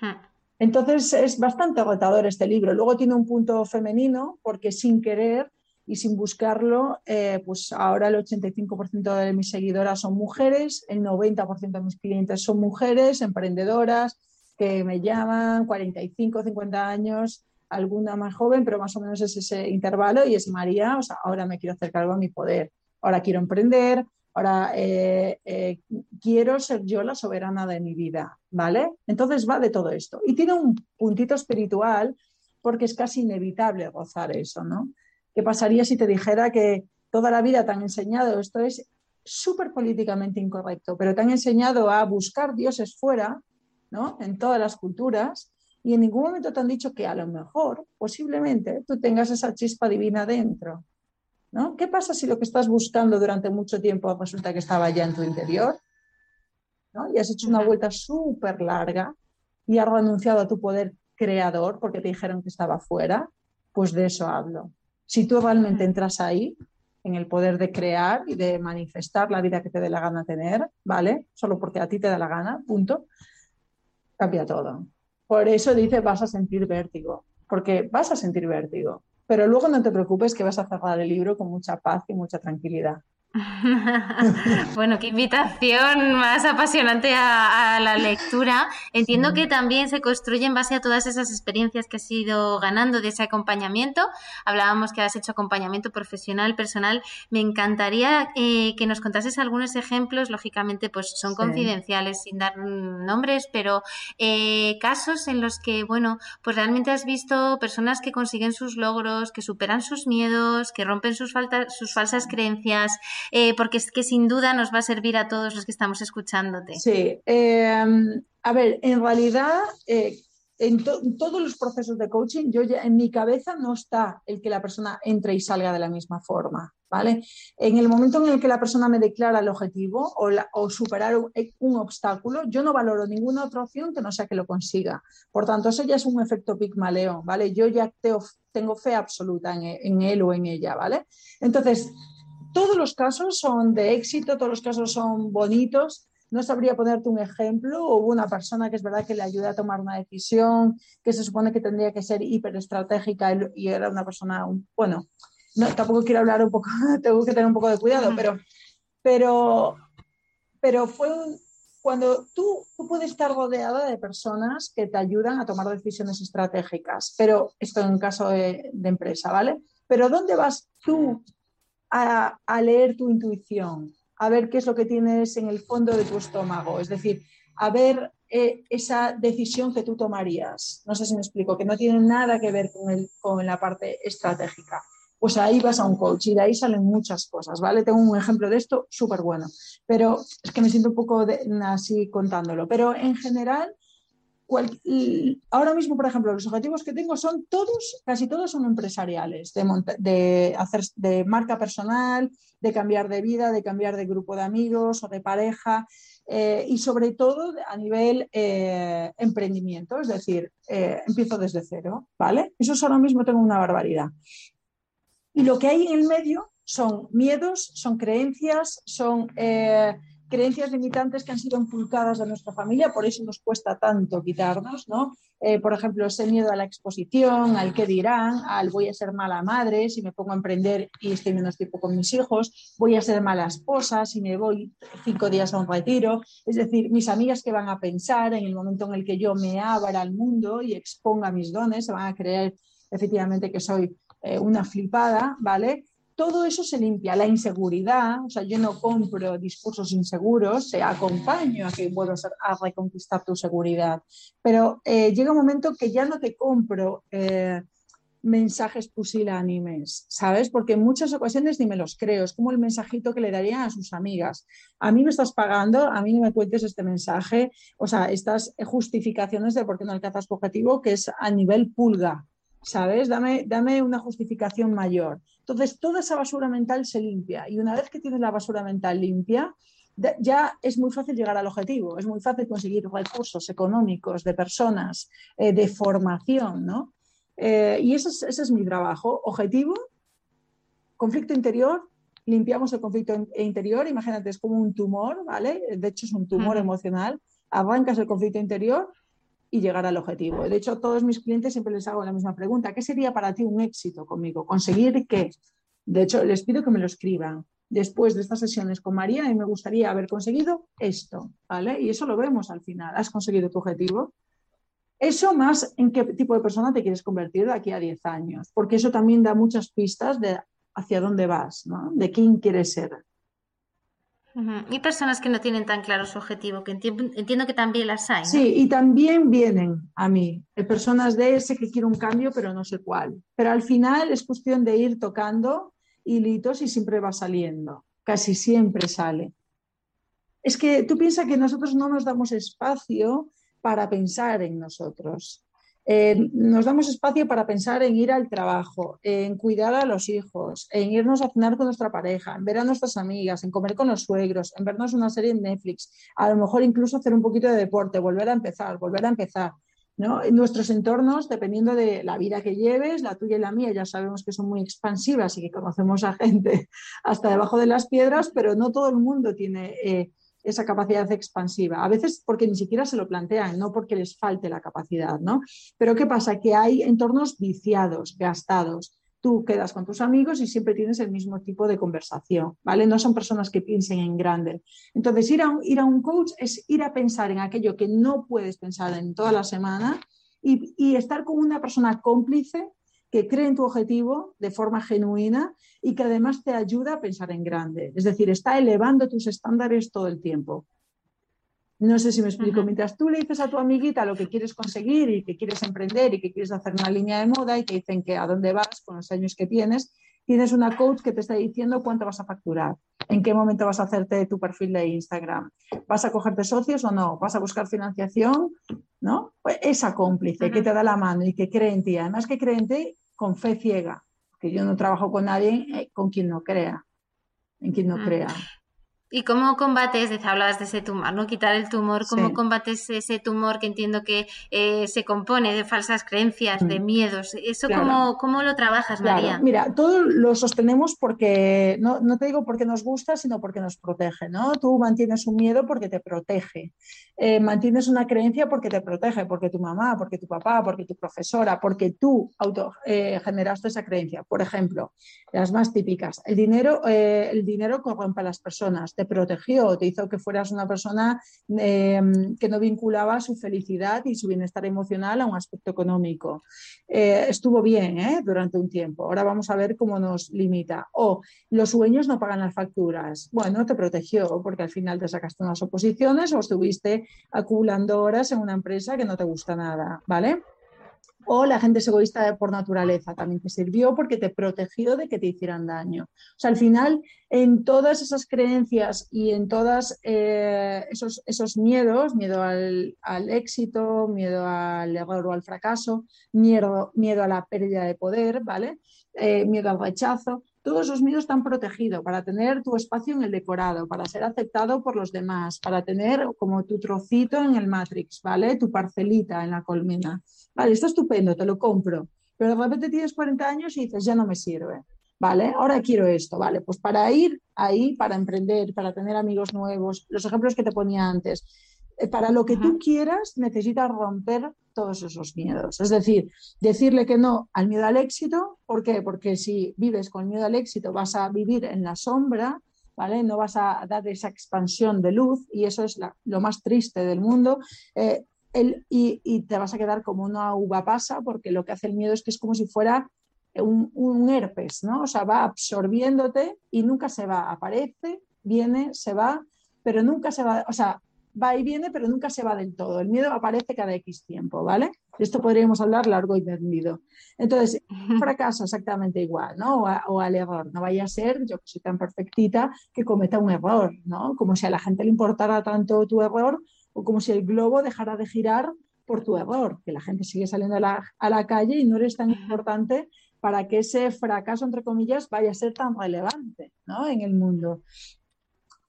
Hmm. Entonces es bastante agotador este libro. Luego tiene un punto femenino porque sin querer y sin buscarlo, eh, pues ahora el 85% de mis seguidoras son mujeres, el 90% de mis clientes son mujeres, emprendedoras, que me llaman 45, 50 años, alguna más joven, pero más o menos es ese intervalo y es María, o sea, ahora me quiero hacer cargo de mi poder, ahora quiero emprender, Ahora, eh, eh, quiero ser yo la soberana de mi vida, ¿vale? Entonces va de todo esto. Y tiene un puntito espiritual porque es casi inevitable gozar eso, ¿no? ¿Qué pasaría si te dijera que toda la vida te han enseñado, esto es súper políticamente incorrecto, pero te han enseñado a buscar dioses fuera, ¿no? En todas las culturas, y en ningún momento te han dicho que a lo mejor, posiblemente, tú tengas esa chispa divina dentro. ¿Qué pasa si lo que estás buscando durante mucho tiempo resulta que estaba ya en tu interior? Y has hecho una vuelta súper larga y has renunciado a tu poder creador porque te dijeron que estaba fuera, pues de eso hablo. Si tú realmente entras ahí, en el poder de crear y de manifestar la vida que te dé la gana tener, ¿vale? Solo porque a ti te da la gana, punto, cambia todo. Por eso dice vas a sentir vértigo, porque vas a sentir vértigo. Pero luego no te preocupes que vas a cerrar el libro con mucha paz y mucha tranquilidad. <laughs> bueno, qué invitación más apasionante a, la lectura. Entiendo que también se construye en base a todas esas experiencias que has ido ganando de ese acompañamiento. Hablábamos que has hecho acompañamiento profesional, personal. Me encantaría eh, que nos contases algunos ejemplos. Lógicamente, pues son confidenciales, sin dar nombres, pero eh, casos en los que, bueno, pues realmente has visto personas que consiguen sus logros, que superan sus miedos, que rompen sus, faltas, sus falsas creencias. Eh, porque es que sin duda nos va a servir a todos los que estamos escuchándote. Sí, em, a ver, en realidad, eh, en, todos los procesos de coaching, yo ya, en mi cabeza no está el que la persona entre y salga de la misma forma. ¿Vale? En el momento en el que la persona me declara el objetivo o, superar un, obstáculo, yo no valoro ninguna otra opción que no sea que lo consiga. Por tanto, eso ya es un efecto pigmaleo, ¿vale? Yo ya tengo fe absoluta en, en, él o en ella, ¿vale? Entonces, todos los casos son de éxito, todos los casos son bonitos. No sabría ponerte un ejemplo. Hubo una persona que es verdad que le ayudé a tomar una decisión que se supone que tendría que ser hiperestratégica y era una persona, bueno, no, tampoco quiero hablar un poco, <laughs> tengo que tener un poco de cuidado, pero, pero, pero fue cuando tú, tú puedes estar rodeada de personas que te ayudan a tomar decisiones estratégicas, pero esto en caso de, de empresa, ¿vale? Pero ¿dónde vas tú a, leer tu intuición, a ver qué es lo que tienes en el fondo de tu estómago, es decir, a ver eh, esa decisión que tú tomarías. No sé si me explico, que no tiene nada que ver con, el, con la parte estratégica. Pues ahí vas a un coach y de ahí salen muchas cosas, ¿vale? Tengo un ejemplo de esto súper bueno, pero es que me siento un poco así contándolo. Pero en general, ahora mismo, por ejemplo, los objetivos que tengo son todos, casi todos son empresariales, de, hacer de marca personal, de cambiar de vida, de cambiar de grupo de amigos o de pareja eh, y sobre todo a nivel eh, emprendimiento, es decir, eh, empiezo desde cero, ¿vale? Eso ahora mismo tengo una barbaridad. Y lo que hay en el medio son miedos, son creencias, son creencias limitantes que han sido inculcadas de nuestra familia, por eso nos cuesta tanto quitarnos, ¿no? Eh, por ejemplo, ese miedo a la exposición, al qué dirán, al voy a ser mala madre si me pongo a emprender y estoy menos tiempo con mis hijos, voy a ser mala esposa si me voy cinco días a un retiro, es decir, mis amigas que van a pensar en el momento en el que yo me abra al mundo y exponga mis dones, se van a creer efectivamente que soy eh, una flipada, ¿vale? Todo eso se limpia. La inseguridad, o sea, yo no compro discursos inseguros, te acompaño a que vuelvas a reconquistar tu seguridad. Pero eh, llega un momento que ya no te compro eh, mensajes pusilánimes, ¿sabes? Porque en muchas ocasiones ni me los creo. Es como el mensajito que le darían a sus amigas. A mí me estás pagando, a mí no me cuentes este mensaje, o sea, estas justificaciones de por qué no alcanzas tu objetivo, que es a nivel pulga. ¿sabes? Dame, dame una justificación mayor. Entonces, toda esa basura mental se limpia y una vez que tienes la basura mental limpia, ya es muy fácil llegar al objetivo, es muy fácil conseguir recursos económicos, de personas, eh, de formación, ¿no? Eh, y ese es, ese es mi trabajo. Objetivo, conflicto interior, limpiamos el conflicto interior, imagínate, es como un tumor, ¿vale? De hecho, es un tumor emocional. Arrancas el conflicto interior y llegar al objetivo. De hecho, a todos mis clientes siempre les hago la misma pregunta. ¿Qué sería para ti un éxito conmigo? ¿Conseguir qué? De hecho, les pido que me lo escriban. Después de estas sesiones con María, mí me gustaría haber conseguido esto, ¿vale? Y eso lo vemos al final. ¿Has conseguido tu objetivo? Eso más en qué tipo de persona te quieres convertir de aquí a 10 años, porque eso también da muchas pistas de hacia dónde vas. De quién quieres ser. Y personas que no tienen tan claro su objetivo, que entiendo, que también las hay. Sí, y también vienen a mí, personas de ese que quiero un cambio, pero no sé cuál. Pero al final es cuestión de ir tocando hilitos y siempre va saliendo, casi siempre sale. Es que tú piensas que nosotros no nos damos espacio para pensar en nosotros. Eh, nos damos espacio para pensar en ir al trabajo, en cuidar a los hijos, en irnos a cenar con nuestra pareja, en ver a nuestras amigas, en comer con los suegros, en vernos una serie en Netflix, a lo mejor incluso hacer un poquito de deporte, volver a empezar, volver a empezar. ¿no? En nuestros entornos, dependiendo de la vida que lleves, la tuya y la mía, ya sabemos que son muy expansivas y que conocemos a gente <laughs> hasta debajo de las piedras, pero no todo el mundo tiene eh, esa capacidad expansiva. A veces porque ni siquiera se lo plantean, no porque les falte la capacidad, ¿no? Pero ¿qué pasa? Que hay entornos viciados, gastados, tú quedas con tus amigos y siempre tienes el mismo tipo de conversación, ¿vale? No son personas que piensen en grande. Entonces, ir a un, ir a un coach es ir a pensar en aquello que no puedes pensar en toda la semana y, y estar con una persona cómplice que cree en tu objetivo de forma genuina y que además te ayuda a pensar en grande. Es decir, está elevando tus estándares todo el tiempo. No sé si me explico. Mientras tú le dices a tu amiguita lo que quieres conseguir y que quieres emprender y que quieres hacer una línea de moda y que dicen que a dónde vas con los años que tienes, tienes una coach que te está diciendo cuánto vas a facturar, en qué momento vas a hacerte tu perfil de Instagram, vas a cogerte socios o no, vas a buscar financiación, ¿no? Pues esa cómplice que te da la mano y que cree en ti, además que cree en ti con fe ciega, que yo no trabajo con nadie eh, con quien no crea, en quien no crea. ¿Y cómo combates, hablabas de ese tumor, ¿no? Quitar el tumor, ¿cómo combates ese tumor que entiendo que eh, se compone de falsas creencias, de mm. miedos? ¿Eso cómo, lo trabajas, María? Mira, todo lo sostenemos porque, no, no, te digo porque nos gusta, sino porque nos protege, ¿no? Tú mantienes un miedo porque te protege. Eh, mantienes una creencia porque te protege, porque tu mamá, porque tu papá, porque tu profesora, porque tú auto, eh, generaste esa creencia. Por ejemplo, las más típicas, el dinero, eh, el dinero corrompe a las personas, te protegió, te hizo que fueras una persona em, que no vinculaba su felicidad y su bienestar emocional a un aspecto económico. estuvo bien durante un tiempo, ahora vamos a ver cómo nos limita. O los sueños no pagan las facturas. Bueno, te protegió porque al final te sacaste unas oposiciones o estuviste acumulando horas en una empresa que no te gusta nada, ¿vale? O la gente es egoísta por naturaleza, también te sirvió porque te protegió de que te hicieran daño. O sea, al final, en todas esas creencias y en todos eh, esos, esos, miedos, miedo al, éxito, miedo al error o al fracaso, miedo, miedo a la pérdida de poder, ¿vale? Eh, miedo al rechazo, todos esos miedos están protegidos para tener tu espacio en el decorado, para ser aceptado por los demás, para tener como tu trocito en el Matrix, ¿vale? Tu parcelita en la colmena. Vale, está estupendo, te lo compro. Pero de repente tienes 40 años y dices, ya no me sirve. ¿Vale? Ahora quiero esto, ¿vale? Pues para ir ahí, para emprender, para tener amigos nuevos, los ejemplos que te ponía antes, para lo que tú quieras necesitas romper todos esos miedos. Es decir, decirle que no al miedo al éxito. ¿Por qué? Porque si vives con miedo al éxito vas a vivir en la sombra, ¿vale? No vas a dar esa expansión de luz y eso es lo más triste del mundo. Eh, y, te vas a quedar como una uva pasa porque lo que hace el miedo es que es como si fuera un, un herpes, ¿no? O sea, va absorbiéndote y nunca se va. Aparece, viene, se va, pero nunca se va. O sea, va y viene, pero nunca se va del todo. El miedo aparece cada X tiempo, ¿vale? Esto podríamos hablar largo y tendido. Entonces, <laughs> fracaso exactamente igual, ¿no? O, al error. No vaya a ser, yo que soy tan perfectita, que cometa un error, ¿no? Como si a la gente le importara tanto tu error o como si el globo dejara de girar por tu error, que la gente sigue saliendo a la, a la calle y no eres tan importante para que ese fracaso, entre comillas, vaya a ser tan relevante ¿no? en el mundo,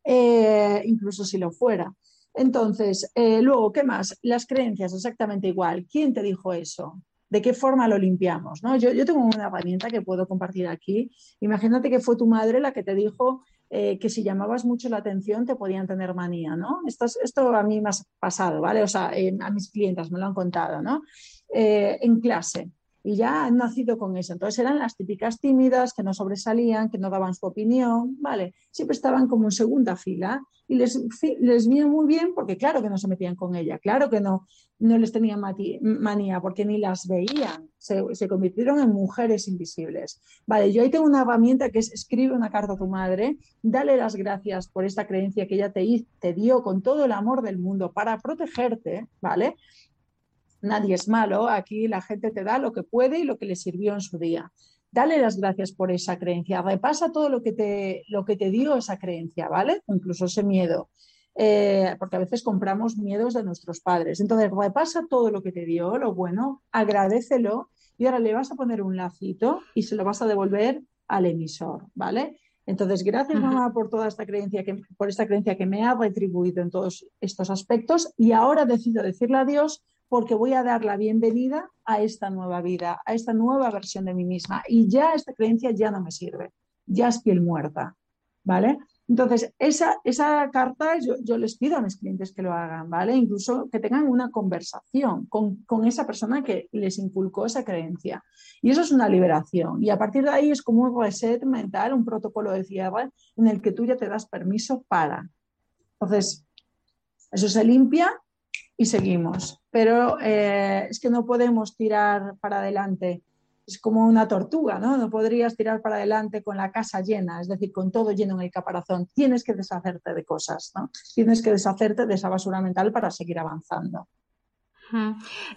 eh, incluso si lo fuera. Entonces, eh, luego, ¿qué más? Las creencias, exactamente igual. ¿Quién te dijo eso? ¿De qué forma lo limpiamos? Yo, tengo una herramienta que puedo compartir aquí. Imagínate que fue tu madre la que te dijo eh, que si llamabas mucho la atención te podían tener manía, ¿no? Esto, esto a mí me ha pasado, ¿vale? O sea, a mis clientes me lo han contado, ¿no? Eh, en clase y ya han nacido con eso. Entonces eran las típicas tímidas que no sobresalían, que no daban su opinión, ¿vale? Siempre estaban como en segunda fila y les, les vino muy bien porque claro que no se metían con ella, claro que no, no les tenían manía porque ni las veían, se, se, convirtieron en mujeres invisibles. Vale, yo ahí tengo una herramienta que es escribe una carta a tu madre, dale las gracias por esta creencia que ella te, te dio con todo el amor del mundo para protegerte, ¿vale? Nadie es malo, aquí la gente te da lo que puede y lo que le sirvió en su día. Dale las gracias por esa creencia, repasa todo lo que te, lo que te dio esa creencia, ¿vale? Incluso ese miedo. Eh, porque a veces compramos miedos de nuestros padres. Entonces, repasa todo lo que te dio, lo bueno, agradecelo y ahora le vas a poner un lacito y se lo vas a devolver al emisor, ¿vale? Entonces, gracias mamá por toda esta creencia que, por esta creencia que me ha retribuido en todos estos aspectos y ahora decido decirle adiós porque voy a dar la bienvenida a esta nueva vida, a esta nueva versión de mí misma. Y ya esta creencia ya no me sirve, ya es piel muerta, ¿vale? Entonces, esa, esa carta yo, les pido a mis clientes que lo hagan, ¿vale? Incluso que tengan una conversación con, con, esa persona que les inculcó esa creencia. Y eso es una liberación. Y a partir de ahí es como un reset mental, un protocolo de cierre en el que tú ya te das permiso para. Entonces, eso se limpia seguimos. Pero eh, es que no podemos tirar para adelante es como una tortuga, ¿no? No podrías tirar para adelante con la casa llena, es decir, con todo lleno en el caparazón. Tienes que deshacerte de cosas, ¿no? Tienes que deshacerte de esa basura mental para seguir avanzando.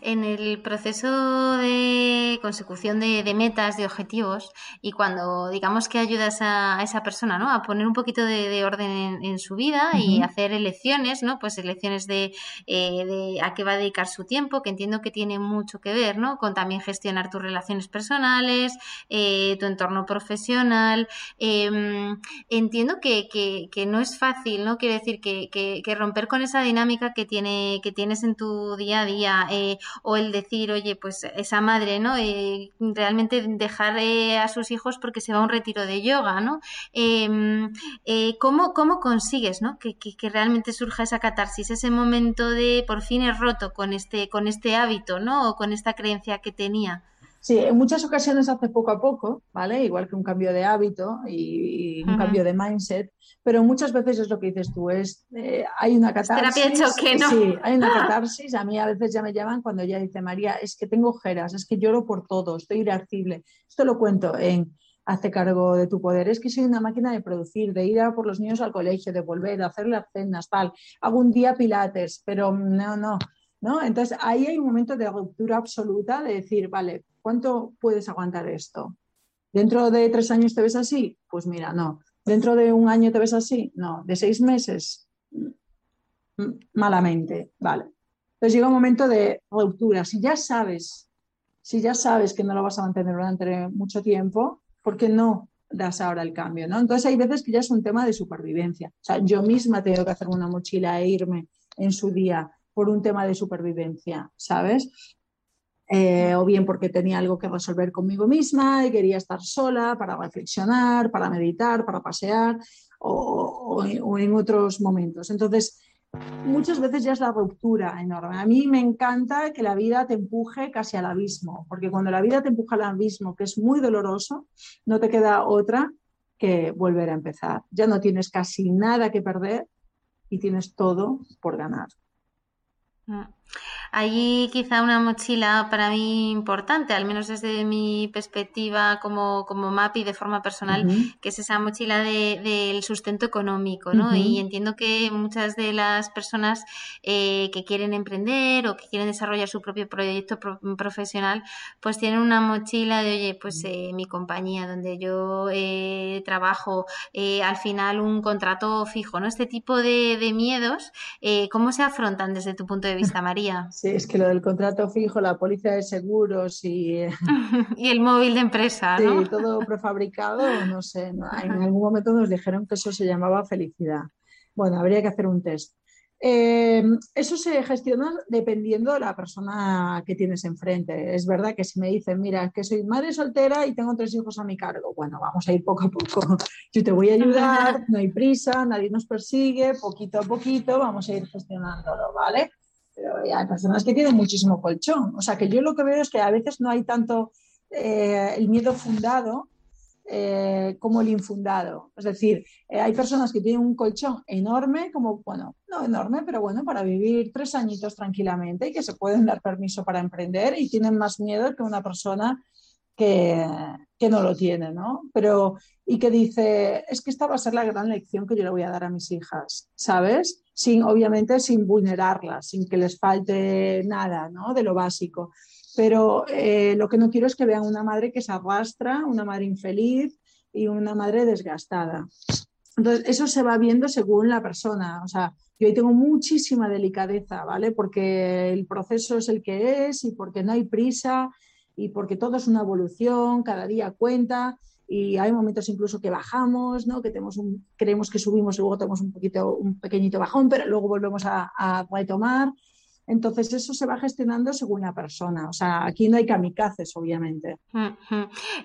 En el proceso de consecución de, metas, de objetivos, y cuando digamos que ayudas a, esa persona ¿no? a poner un poquito de, orden en, su vida y hacer elecciones, ¿no? pues elecciones de, eh, de, a qué va a dedicar su tiempo, que entiendo que tiene mucho que ver ¿no? con también gestionar tus relaciones personales, eh, tu entorno profesional. Em, entiendo que, que, no es fácil, ¿no? quiere decir que, que romper con esa dinámica que, tiene, que tienes en tu día a día eh, o el decir, oye, pues esa madre, ¿no? Eh, realmente dejar eh, a sus hijos porque se va a un retiro de yoga, ¿no? Em, ¿cómo, ¿cómo, consigues, ¿no? Que, que, realmente surja esa catarsis, ese momento de por fin he roto con este, con este hábito, ¿no? O con esta creencia que tenía. Sí, en muchas ocasiones hace poco a poco, ¿vale? Igual que un cambio de hábito y, un cambio de mindset, pero muchas veces es lo que dices tú, es eh, hay una catarsis. Terapia ¿no? Sí, hay una <laughs> catarsis. A mí a veces ya me llaman cuando ya dice María, es que tengo ojeras, es que lloro por todo, estoy irascible. Esto lo cuento en Hace cargo de tu poder. Es que soy una máquina de producir, de ir a por los niños al colegio, de volver, de hacer las cenas, tal. Hago un día pilates, pero no, no. ¿No? Entonces ahí hay un momento de ruptura absoluta de decir, vale, ¿cuánto puedes aguantar esto? ¿Dentro de tres años te ves así? Pues mira, no. ¿Dentro de un año te ves así? No. ¿De seis meses? Malamente, vale. Entonces llega un momento de ruptura. Si ya sabes, si ya sabes que no lo vas a mantener durante mucho tiempo, ¿por qué no das ahora el cambio? ¿no? Entonces hay veces que ya es un tema de supervivencia. O sea, yo misma tengo que hacer una mochila e irme en su día por un tema de supervivencia, ¿sabes? Eh, o bien porque tenía algo que resolver conmigo misma y quería estar sola para reflexionar, para meditar, para pasear o, en otros momentos. Entonces, muchas veces ya es la ruptura enorme. A mí me encanta que la vida te empuje casi al abismo, porque cuando la vida te empuja al abismo, que es muy doloroso, no te queda otra que volver a empezar. Ya no tienes casi nada que perder y tienes todo por ganar. Mm. Allí quizá una mochila para mí importante, al menos desde mi perspectiva como, como MAPI de forma personal, que es esa mochila del sustento económico, ¿no? Y entiendo que muchas de las personas eh, que quieren emprender o que quieren desarrollar su propio proyecto profesional, pues tienen una mochila de, oye, pues eh, mi compañía donde yo eh, trabajo, al final un contrato fijo, ¿no? Este tipo de, de miedos, ¿cómo se afrontan desde tu punto de vista, María? Sí, es que lo del contrato fijo, la póliza de seguros y... <laughs> y el móvil de empresa, ¿no? Sí, todo prefabricado, no sé, en algún momento nos dijeron que eso se llamaba felicidad. Bueno, habría que hacer un test. Eh, eso se gestiona dependiendo de la persona que tienes enfrente. Es verdad que si me dicen, mira, que soy madre soltera y tengo tres hijos a mi cargo, bueno, vamos a ir poco a poco. <laughs> Yo te voy a ayudar, <laughs> no hay prisa, nadie nos persigue, poquito a poquito vamos a ir gestionándolo, ¿vale? Pero hay personas que tienen muchísimo colchón. O sea, que yo lo que veo es que a veces no hay tanto eh, el miedo fundado eh, como el infundado. Es decir, eh, hay personas que tienen un colchón enorme, como, bueno, no enorme, pero bueno, para vivir tres añitos tranquilamente y que se pueden dar permiso para emprender y tienen más miedo que una persona que, que, no lo tiene, ¿no? Pero, y que dice, es que esta va a ser la gran lección que yo le voy a dar a mis hijas, ¿sabes? Sin, obviamente, sin vulnerarlas, sin que les falte nada, ¿no? De lo básico. Pero eh, lo que no quiero es que vean una madre que se arrastra, una madre infeliz y una madre desgastada. Entonces, eso se va viendo según la persona. O sea, yo ahí tengo muchísima delicadeza, ¿vale? Porque el proceso es el que es y porque no hay prisa y porque todo es una evolución, cada día cuenta y hay momentos incluso que bajamos, ¿no? que tenemos un, creemos que subimos y luego tenemos un poquito, un pequeñito bajón, pero luego volvemos a, retomar. Entonces eso se va gestionando según la persona. O sea, aquí no hay kamikazes, obviamente.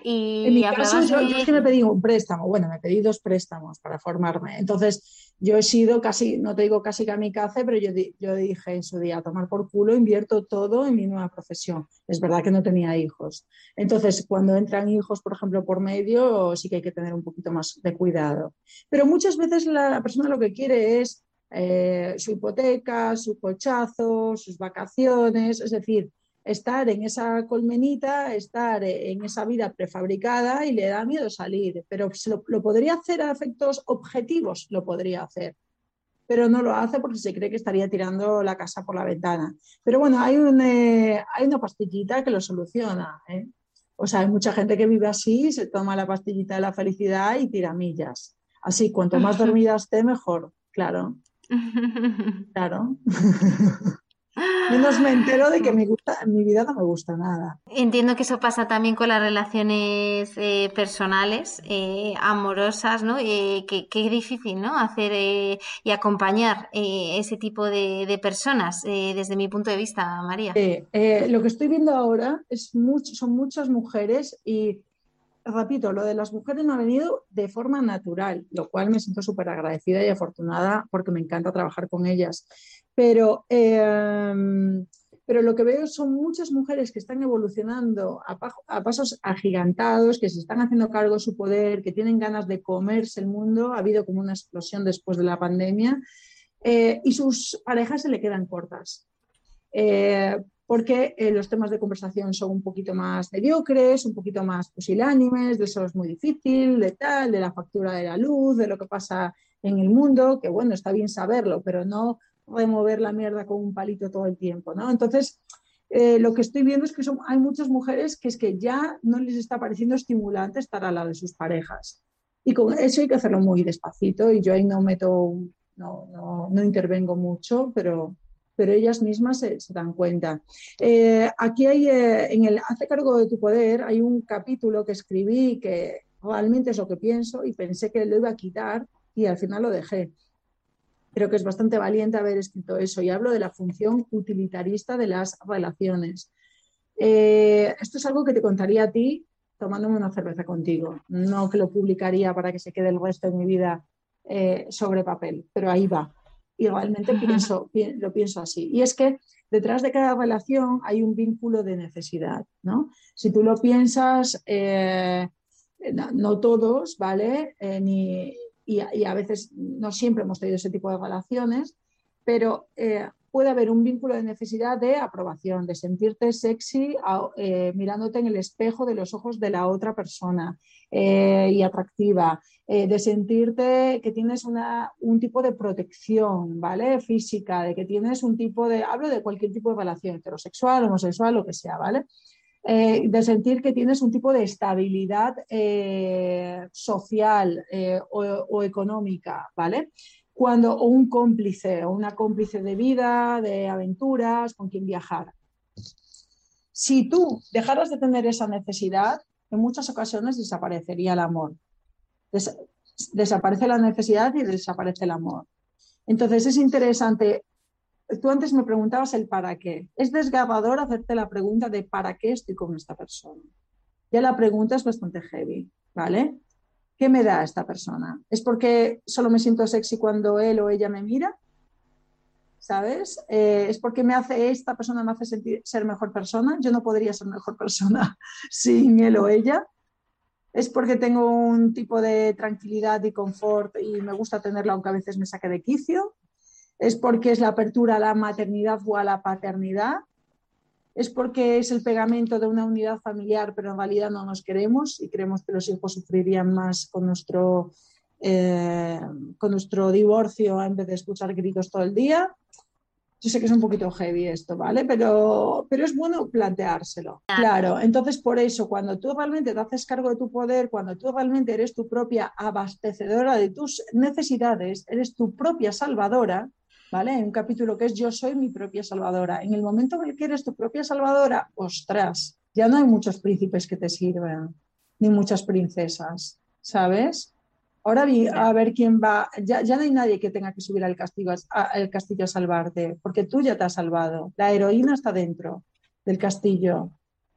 y en mi caso, yo, es que me pedí un préstamo. Bueno, me pedí dos préstamos para formarme. Entonces, yo he sido casi, no te digo casi kamikaze, pero yo, yo dije en su día, tomar por culo, invierto todo en mi nueva profesión. Es verdad que no tenía hijos. Entonces, cuando entran hijos, por ejemplo, por medio, sí que hay que tener un poquito más de cuidado. Pero muchas veces la persona lo que quiere es eh, su hipoteca, su colchazo, sus vacaciones, es decir, estar en esa colmenita, estar en esa vida prefabricada y le da miedo salir, pero lo, podría hacer a efectos objetivos, lo podría hacer, pero no lo hace porque se cree que estaría tirando la casa por la ventana. Pero bueno, hay, eh, hay una pastillita que lo soluciona. ¿eh? O sea, hay mucha gente que vive así, se toma la pastillita de la felicidad y tira millas. Así, cuanto más dormida esté, mejor, claro. <laughs> Claro. <laughs> Menos me entero de que mi, gusta, mi vida no me gusta nada. Entiendo que eso pasa también con las relaciones eh, personales, eh, amorosas, ¿no? Eh, que, que, difícil, ¿no? Hacer y acompañar ese tipo de, personas, desde mi punto de vista, María. lo que estoy viendo ahora es mucho, son muchas mujeres y repito, lo de las mujeres me ha venido de forma natural, lo cual me siento súper agradecida y afortunada porque me encanta trabajar con ellas. Pero, em, pero lo que veo son muchas mujeres que están evolucionando a, pasos agigantados, que se están haciendo cargo de su poder, que tienen ganas de comerse el mundo. Ha habido como una explosión después de la pandemia eh, y sus parejas se le quedan cortas. Eh, porque eh, los temas de conversación son un poquito más mediocres, un poquito más pusilánimes, de eso es muy difícil, de tal, de la factura de la luz, de lo que pasa en el mundo, que bueno, está bien saberlo, pero no remover la mierda con un palito todo el tiempo, ¿no? Entonces, eh, lo que estoy viendo es que son, hay muchas mujeres que es que ya no les está pareciendo estimulante estar al lado de sus parejas. Y con eso hay que hacerlo muy despacito y yo ahí no meto, no, no, no intervengo mucho, pero, pero ellas mismas se, dan cuenta. Eh, aquí hay, eh, en el Hace cargo de tu poder, hay un capítulo que escribí que realmente es lo que pienso y pensé que lo iba a quitar y al final lo dejé. Creo que es bastante valiente haber escrito eso y hablo de la función utilitarista de las relaciones. Eh, esto es algo que te contaría a ti tomándome una cerveza contigo, no que lo publicaría para que se quede el resto de mi vida sobre papel, pero ahí va y realmente <laughs> pienso, lo pienso así. Y es que detrás de cada relación hay un vínculo de necesidad, ¿no? Si tú lo piensas, eh, no, todos, ¿vale? Eh, ni, y, a veces no siempre hemos tenido ese tipo de relaciones, pero eh, puede haber un vínculo de necesidad de aprobación, de sentirte sexy eh, mirándote en el espejo de los ojos de la otra persona eh, y atractiva, de sentirte que tienes una, un tipo de protección, ¿vale? Física, de que tienes un tipo de, hablo de cualquier tipo de relación, heterosexual, homosexual, lo que sea, ¿vale? De sentir que tienes un tipo de estabilidad social o, o, económica, ¿vale? cuando o un cómplice o una cómplice de vida, de aventuras, con quien viajar. Si tú dejaras de tener esa necesidad, en muchas ocasiones desaparecería el amor. desaparece la necesidad y desaparece el amor. Entonces es interesante. Tú antes me preguntabas el para qué. Es desgarrador hacerte la pregunta de para qué estoy con esta persona. Ya la pregunta es bastante heavy, ¿vale? ¿Qué me da esta persona? ¿Es porque solo me siento sexy cuando él o ella me mira? ¿Sabes? Eh, ¿Es porque me hace esta persona me hace sentir, ser mejor persona? Yo no podría ser mejor persona <laughs> sin él o ella. ¿Es porque tengo un tipo de tranquilidad y confort y me gusta tenerla aunque a veces me saque de quicio? ¿Es porque es la apertura a la maternidad o a la paternidad? es porque es el pegamento de una unidad familiar, pero en realidad no nos queremos y creemos que los hijos sufrirían más con nuestro, eh, con nuestro divorcio en vez de escuchar gritos todo el día. Yo sé que es un poquito heavy esto, ¿vale? Pero, pero es bueno planteárselo. Claro, entonces por eso, cuando tú realmente te haces cargo de tu poder, cuando tú realmente eres tu propia abastecedora de tus necesidades, eres tu propia salvadora, ¿vale? un capítulo que es Yo soy mi propia salvadora. En el momento en el que eres tu propia salvadora, ostras, ya no hay muchos príncipes que te sirvan, ni muchas princesas, ¿sabes? Ahora vi a ver quién va. Ya, ya no hay nadie que tenga que subir al castillo, al castillo a salvarte, porque tú ya te has salvado. La heroína está dentro del castillo.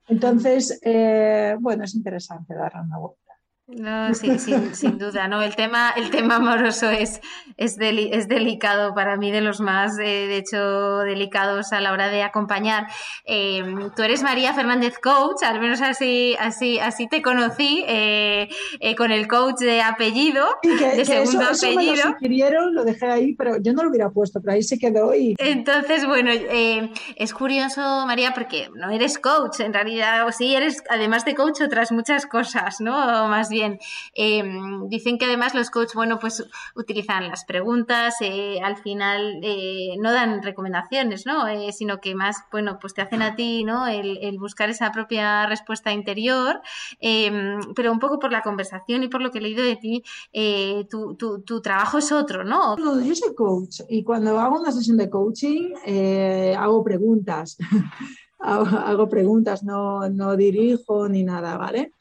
Entonces, eh, bueno, es interesante darle una vuelta. No, sí, sin, duda, ¿no? El tema, el tema amoroso es, es, es delicado para mí, de los más, eh, de hecho, delicados a la hora de acompañar. Em, tú eres María Fernández Coach, al menos así, así, así te conocí, eh, eh, con el coach de apellido, de segundo apellido. lo lo dejé ahí, pero yo no lo hubiera puesto, pero ahí se quedó y... Entonces, bueno, es curioso, María, porque no eres coach, en realidad, o sí, eres, además de coach, otras muchas cosas, ¿no? Más bien. Em, dicen que además los coaches, bueno, pues utilizan las preguntas, eh, al final eh, no dan recomendaciones, ¿no? Eh, sino que más, bueno, pues te hacen a ti, ¿no? El, buscar esa propia respuesta interior, em, pero un poco por la conversación y por lo que he leído de ti, tu, trabajo es otro. No, yo soy coach y cuando hago una sesión de coaching hago preguntas. <laughs> hago, preguntas, no, no dirijo ni nada, ¿vale?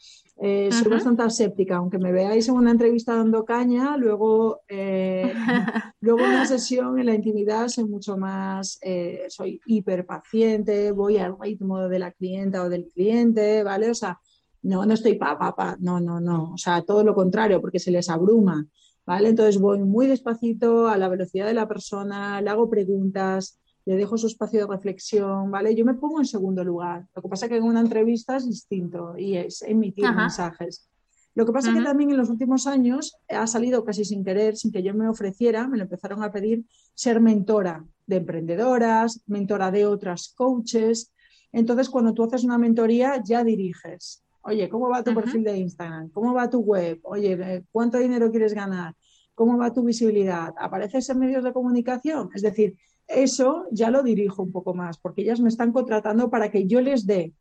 Eh, soy bastante aséptica, aunque me veáis en una entrevista dando caña, luego, eh, <laughs> luego en una sesión en la intimidad soy mucho más, eh, soy hiper paciente, voy al ritmo de la clienta o del cliente, ¿vale? O sea, no, no estoy pa, pa, pa, no, no, no, o sea, todo lo contrario, porque se les abruma, ¿vale? Entonces voy muy despacito a la velocidad de la persona, le hago preguntas, le dejo su espacio de reflexión, ¿vale? Yo me pongo en segundo lugar. Lo que pasa es que en una entrevista es distinto y es emitir mensajes. Lo que pasa es que también en los últimos años ha salido casi sin querer, sin que yo me ofreciera, me lo empezaron a pedir ser mentora de emprendedoras, mentora de otras coaches. Entonces, cuando tú haces una mentoría, ya diriges. Oye, ¿cómo va tu perfil de Instagram? ¿Cómo va tu web? Oye, ¿cuánto dinero quieres ganar? ¿Cómo va tu visibilidad? ¿Apareces en medios de comunicación? Es decir, eso ya lo dirijo un poco más, porque ellas me están contratando para que yo les dé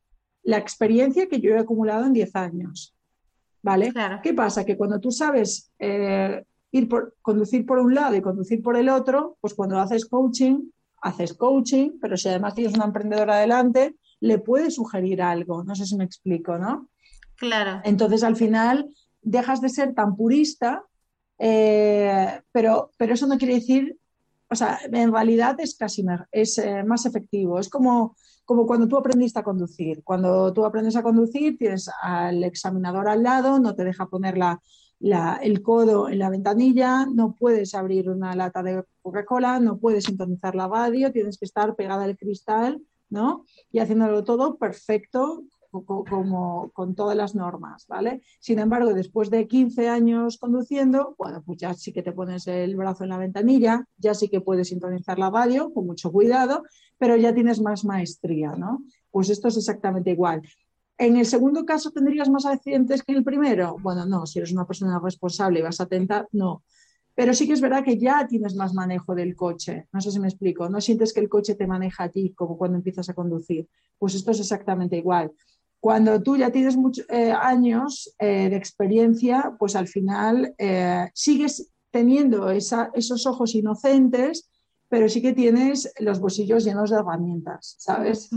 la experiencia que yo he acumulado en 10 años. ¿Vale? ¿Qué pasa? Que cuando tú sabes eh, ir por, conducir por un lado y conducir por el otro, pues cuando haces coaching, haces coaching, pero si además tienes una emprendedora adelante, le puedes sugerir algo. No sé si me explico, ¿no? Claro. Entonces al final dejas de ser tan purista, eh, pero, pero eso no quiere decir o sea, en realidad es casi eh, más efectivo. Es como, cuando tú aprendiste a conducir. Cuando tú aprendes a conducir, tienes al examinador al lado, no te deja poner el codo en la ventanilla, no puedes abrir una lata de Coca-Cola, no puedes sintonizar la radio, tienes que estar pegada al cristal, ¿no? Y haciéndolo todo perfecto, como con todas las normas, ¿vale? Sin embargo, después de 15 años conduciendo, bueno, pues ya sí que te pones el brazo en la ventanilla, ya sí que puedes sintonizar la radio con mucho cuidado, pero ya tienes más maestría, ¿no? Pues esto es exactamente igual. En el segundo caso, ¿tendrías más accidentes que en el primero? Bueno, no, si eres una persona responsable y vas atenta, no. Pero sí que es verdad que ya tienes más manejo del coche. No sé si me explico. No sientes que el coche te maneja a ti como cuando empiezas a conducir. Pues esto es exactamente igual. Cuando tú ya tienes muchos eh, años eh, de experiencia, pues al final eh, sigues teniendo esos ojos inocentes, pero sí que tienes los bolsillos llenos de herramientas, ¿sabes?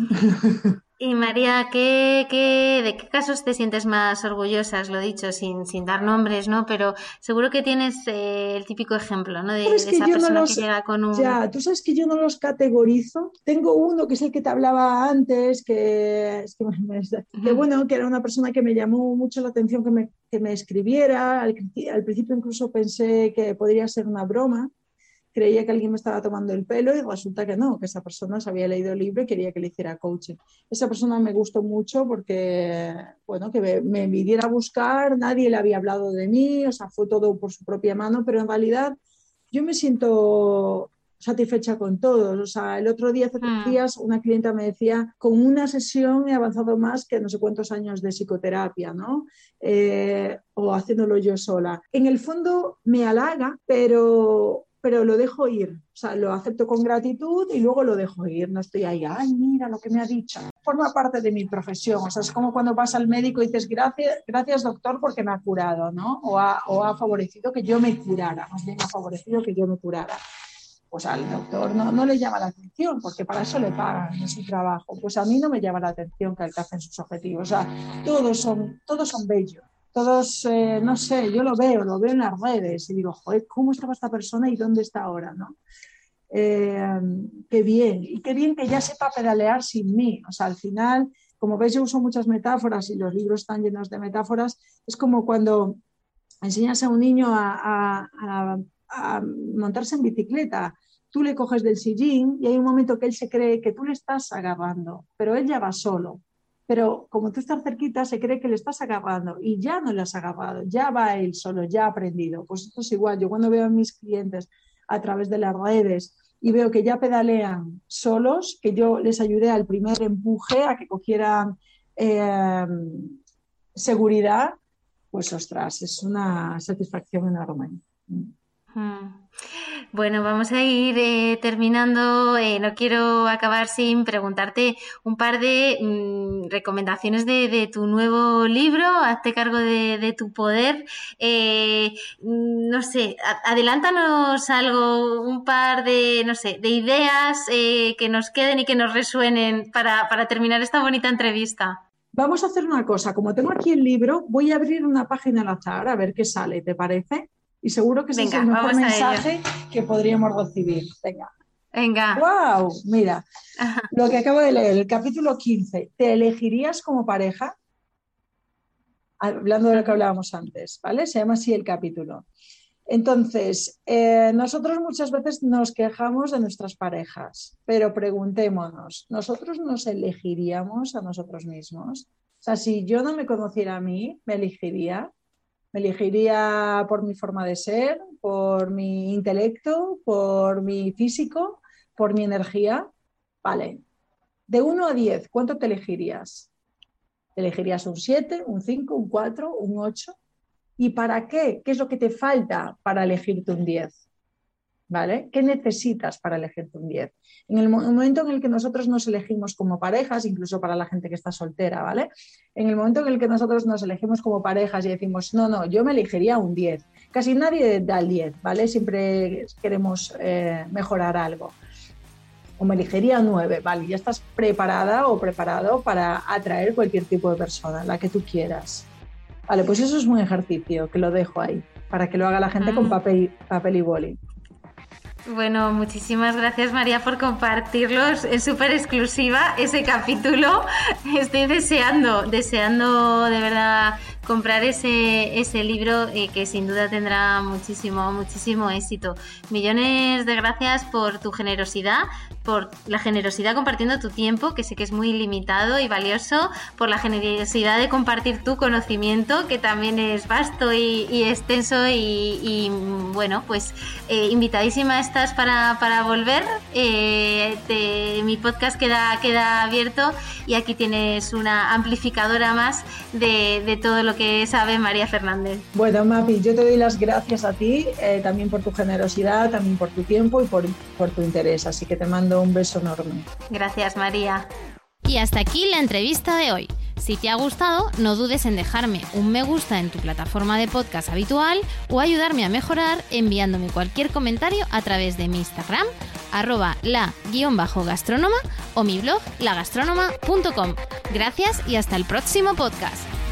Y María, ¿qué, qué, de qué casos te sientes más orgullosa? Lo dicho, sin, sin dar nombres, ¿no? Pero seguro que tienes eh, el típico ejemplo, ¿no? De, esa persona que llega con un... Ya, tú sabes que yo no los categorizo. Tengo uno que es el que te hablaba antes, que, que, bueno, que era una persona que me llamó mucho la atención que me, que me escribiera. Al, al principio incluso pensé que podría ser una broma creía que alguien me estaba tomando el pelo y resulta que no, que esa persona se había leído el libro y quería que le hiciera coaching. Esa persona me gustó mucho porque, bueno, que me, me viniera a buscar, nadie le había hablado de mí, o sea, fue todo por su propia mano, pero en realidad yo me siento satisfecha con todos. O sea, el otro día, hace tres mm. días, una clienta me decía, con una sesión he avanzado más que no sé cuántos años de psicoterapia, ¿no? Eh, o haciéndolo yo sola. En el fondo me halaga, pero pero lo dejo ir. O sea, lo acepto con gratitud y luego lo dejo ir. No estoy ahí, ay, mira lo que me ha dicho. Forma parte de mi profesión. O sea, es como cuando vas al médico y dices, gracias, gracias doctor porque me ha curado, ¿no? O ha, o ha favorecido que yo me curara. Más bien ha favorecido que yo me curara. Pues al doctor no, no le llama la atención, porque para eso le pagan, es su trabajo. Pues a mí no me llama la atención que alcancen sus objetivos. O sea, todos son, todos son bellos todos, eh, no sé, yo lo veo, lo veo en las redes y digo, joder, ¿cómo estaba esta persona y dónde está ahora? ¿no? Eh, qué bien, y qué bien que ya sepa pedalear sin mí. O sea, al final, como veis, yo uso muchas metáforas y los libros están llenos de metáforas. Es como cuando enseñas a un niño a, a montarse en bicicleta. Tú le coges del sillín y hay un momento que él se cree que tú le estás agarrando, pero él ya va solo pero como tú estás cerquita, se cree que le estás agarrando y ya no le has agarrado, ya va él solo, ya ha aprendido. Pues esto es igual, yo cuando veo a mis clientes a través de las redes y veo que ya pedalean solos, que yo les ayudé al primer empuje a que cogieran eh, seguridad, pues ostras, es una satisfacción enorme. Hmm. Bueno, vamos a ir eh, terminando. Eh, no quiero acabar sin preguntarte un par de mm, recomendaciones de, tu nuevo libro. Hazte cargo de, tu poder. Eh, mm, no sé, adelántanos algo, un par de, no sé, de ideas que nos queden y que nos resuenen para, para terminar esta bonita entrevista. Vamos a hacer una cosa. Como tengo aquí el libro, voy a abrir una página al azar a ver qué sale. ¿Te parece? Y seguro que ese es el mejor mensaje que podríamos recibir. Venga. Venga. ¡Wow! Mira, lo que acabo de leer, el capítulo 15. ¿Te elegirías como pareja? Hablando de lo que hablábamos antes, ¿vale? Se llama así el capítulo. Entonces, eh, nosotros muchas veces nos quejamos de nuestras parejas, pero preguntémonos, ¿nosotros nos elegiríamos a nosotros mismos? O sea, si yo no me conociera a mí, ¿me elegiría? Me elegiría por mi forma de ser, por mi intelecto, por mi físico, por mi energía. Vale. De 1 a 10, ¿cuánto te elegirías? ¿Te elegirías un 7, un 5, un 4, un 8? ¿Y para qué? ¿Qué es lo que te falta para elegirte un 10? ¿Vale? ¿Qué necesitas para elegirte un 10? En el momento en el que nosotros nos elegimos como parejas, incluso para la gente que está soltera, ¿vale? En el momento en el que nosotros nos elegimos como parejas y decimos, no, no, yo me elegiría un 10. Casi nadie da el 10, ¿vale? Siempre queremos eh, mejorar algo. O me elegiría un 9, ¿vale? Ya estás preparada o preparado para atraer cualquier tipo de persona, la que tú quieras. Vale, pues eso es un ejercicio que lo dejo ahí, para que lo haga la gente con ah. papel, papel y boli. Bueno, muchísimas gracias María por compartirlos. Es súper exclusiva ese capítulo. Estoy deseando, deseando de verdad comprar ese, ese libro eh, que sin duda tendrá muchísimo, muchísimo éxito. Millones de gracias por tu generosidad, por la generosidad compartiendo tu tiempo, que sé que es muy limitado y valioso, por la generosidad de compartir tu conocimiento, que también es vasto y, extenso y, bueno, pues eh, invitadísima estás para, para volver. Eh, mi podcast queda, queda abierto y aquí tienes una amplificadora más de, de todo lo que sabe María Fernández. Bueno, Mapi, yo te doy las gracias a ti, eh, también por tu generosidad, también por tu tiempo y por, por tu interés. Así que te mando un beso enorme. Gracias, María. Y hasta aquí la entrevista de hoy. Si te ha gustado, no dudes en dejarme un me gusta en tu plataforma de podcast habitual o ayudarme a mejorar enviándome cualquier comentario a través de mi Instagram, arroba la-gastrónoma o mi blog lagastrónoma.com. Gracias y hasta el próximo podcast.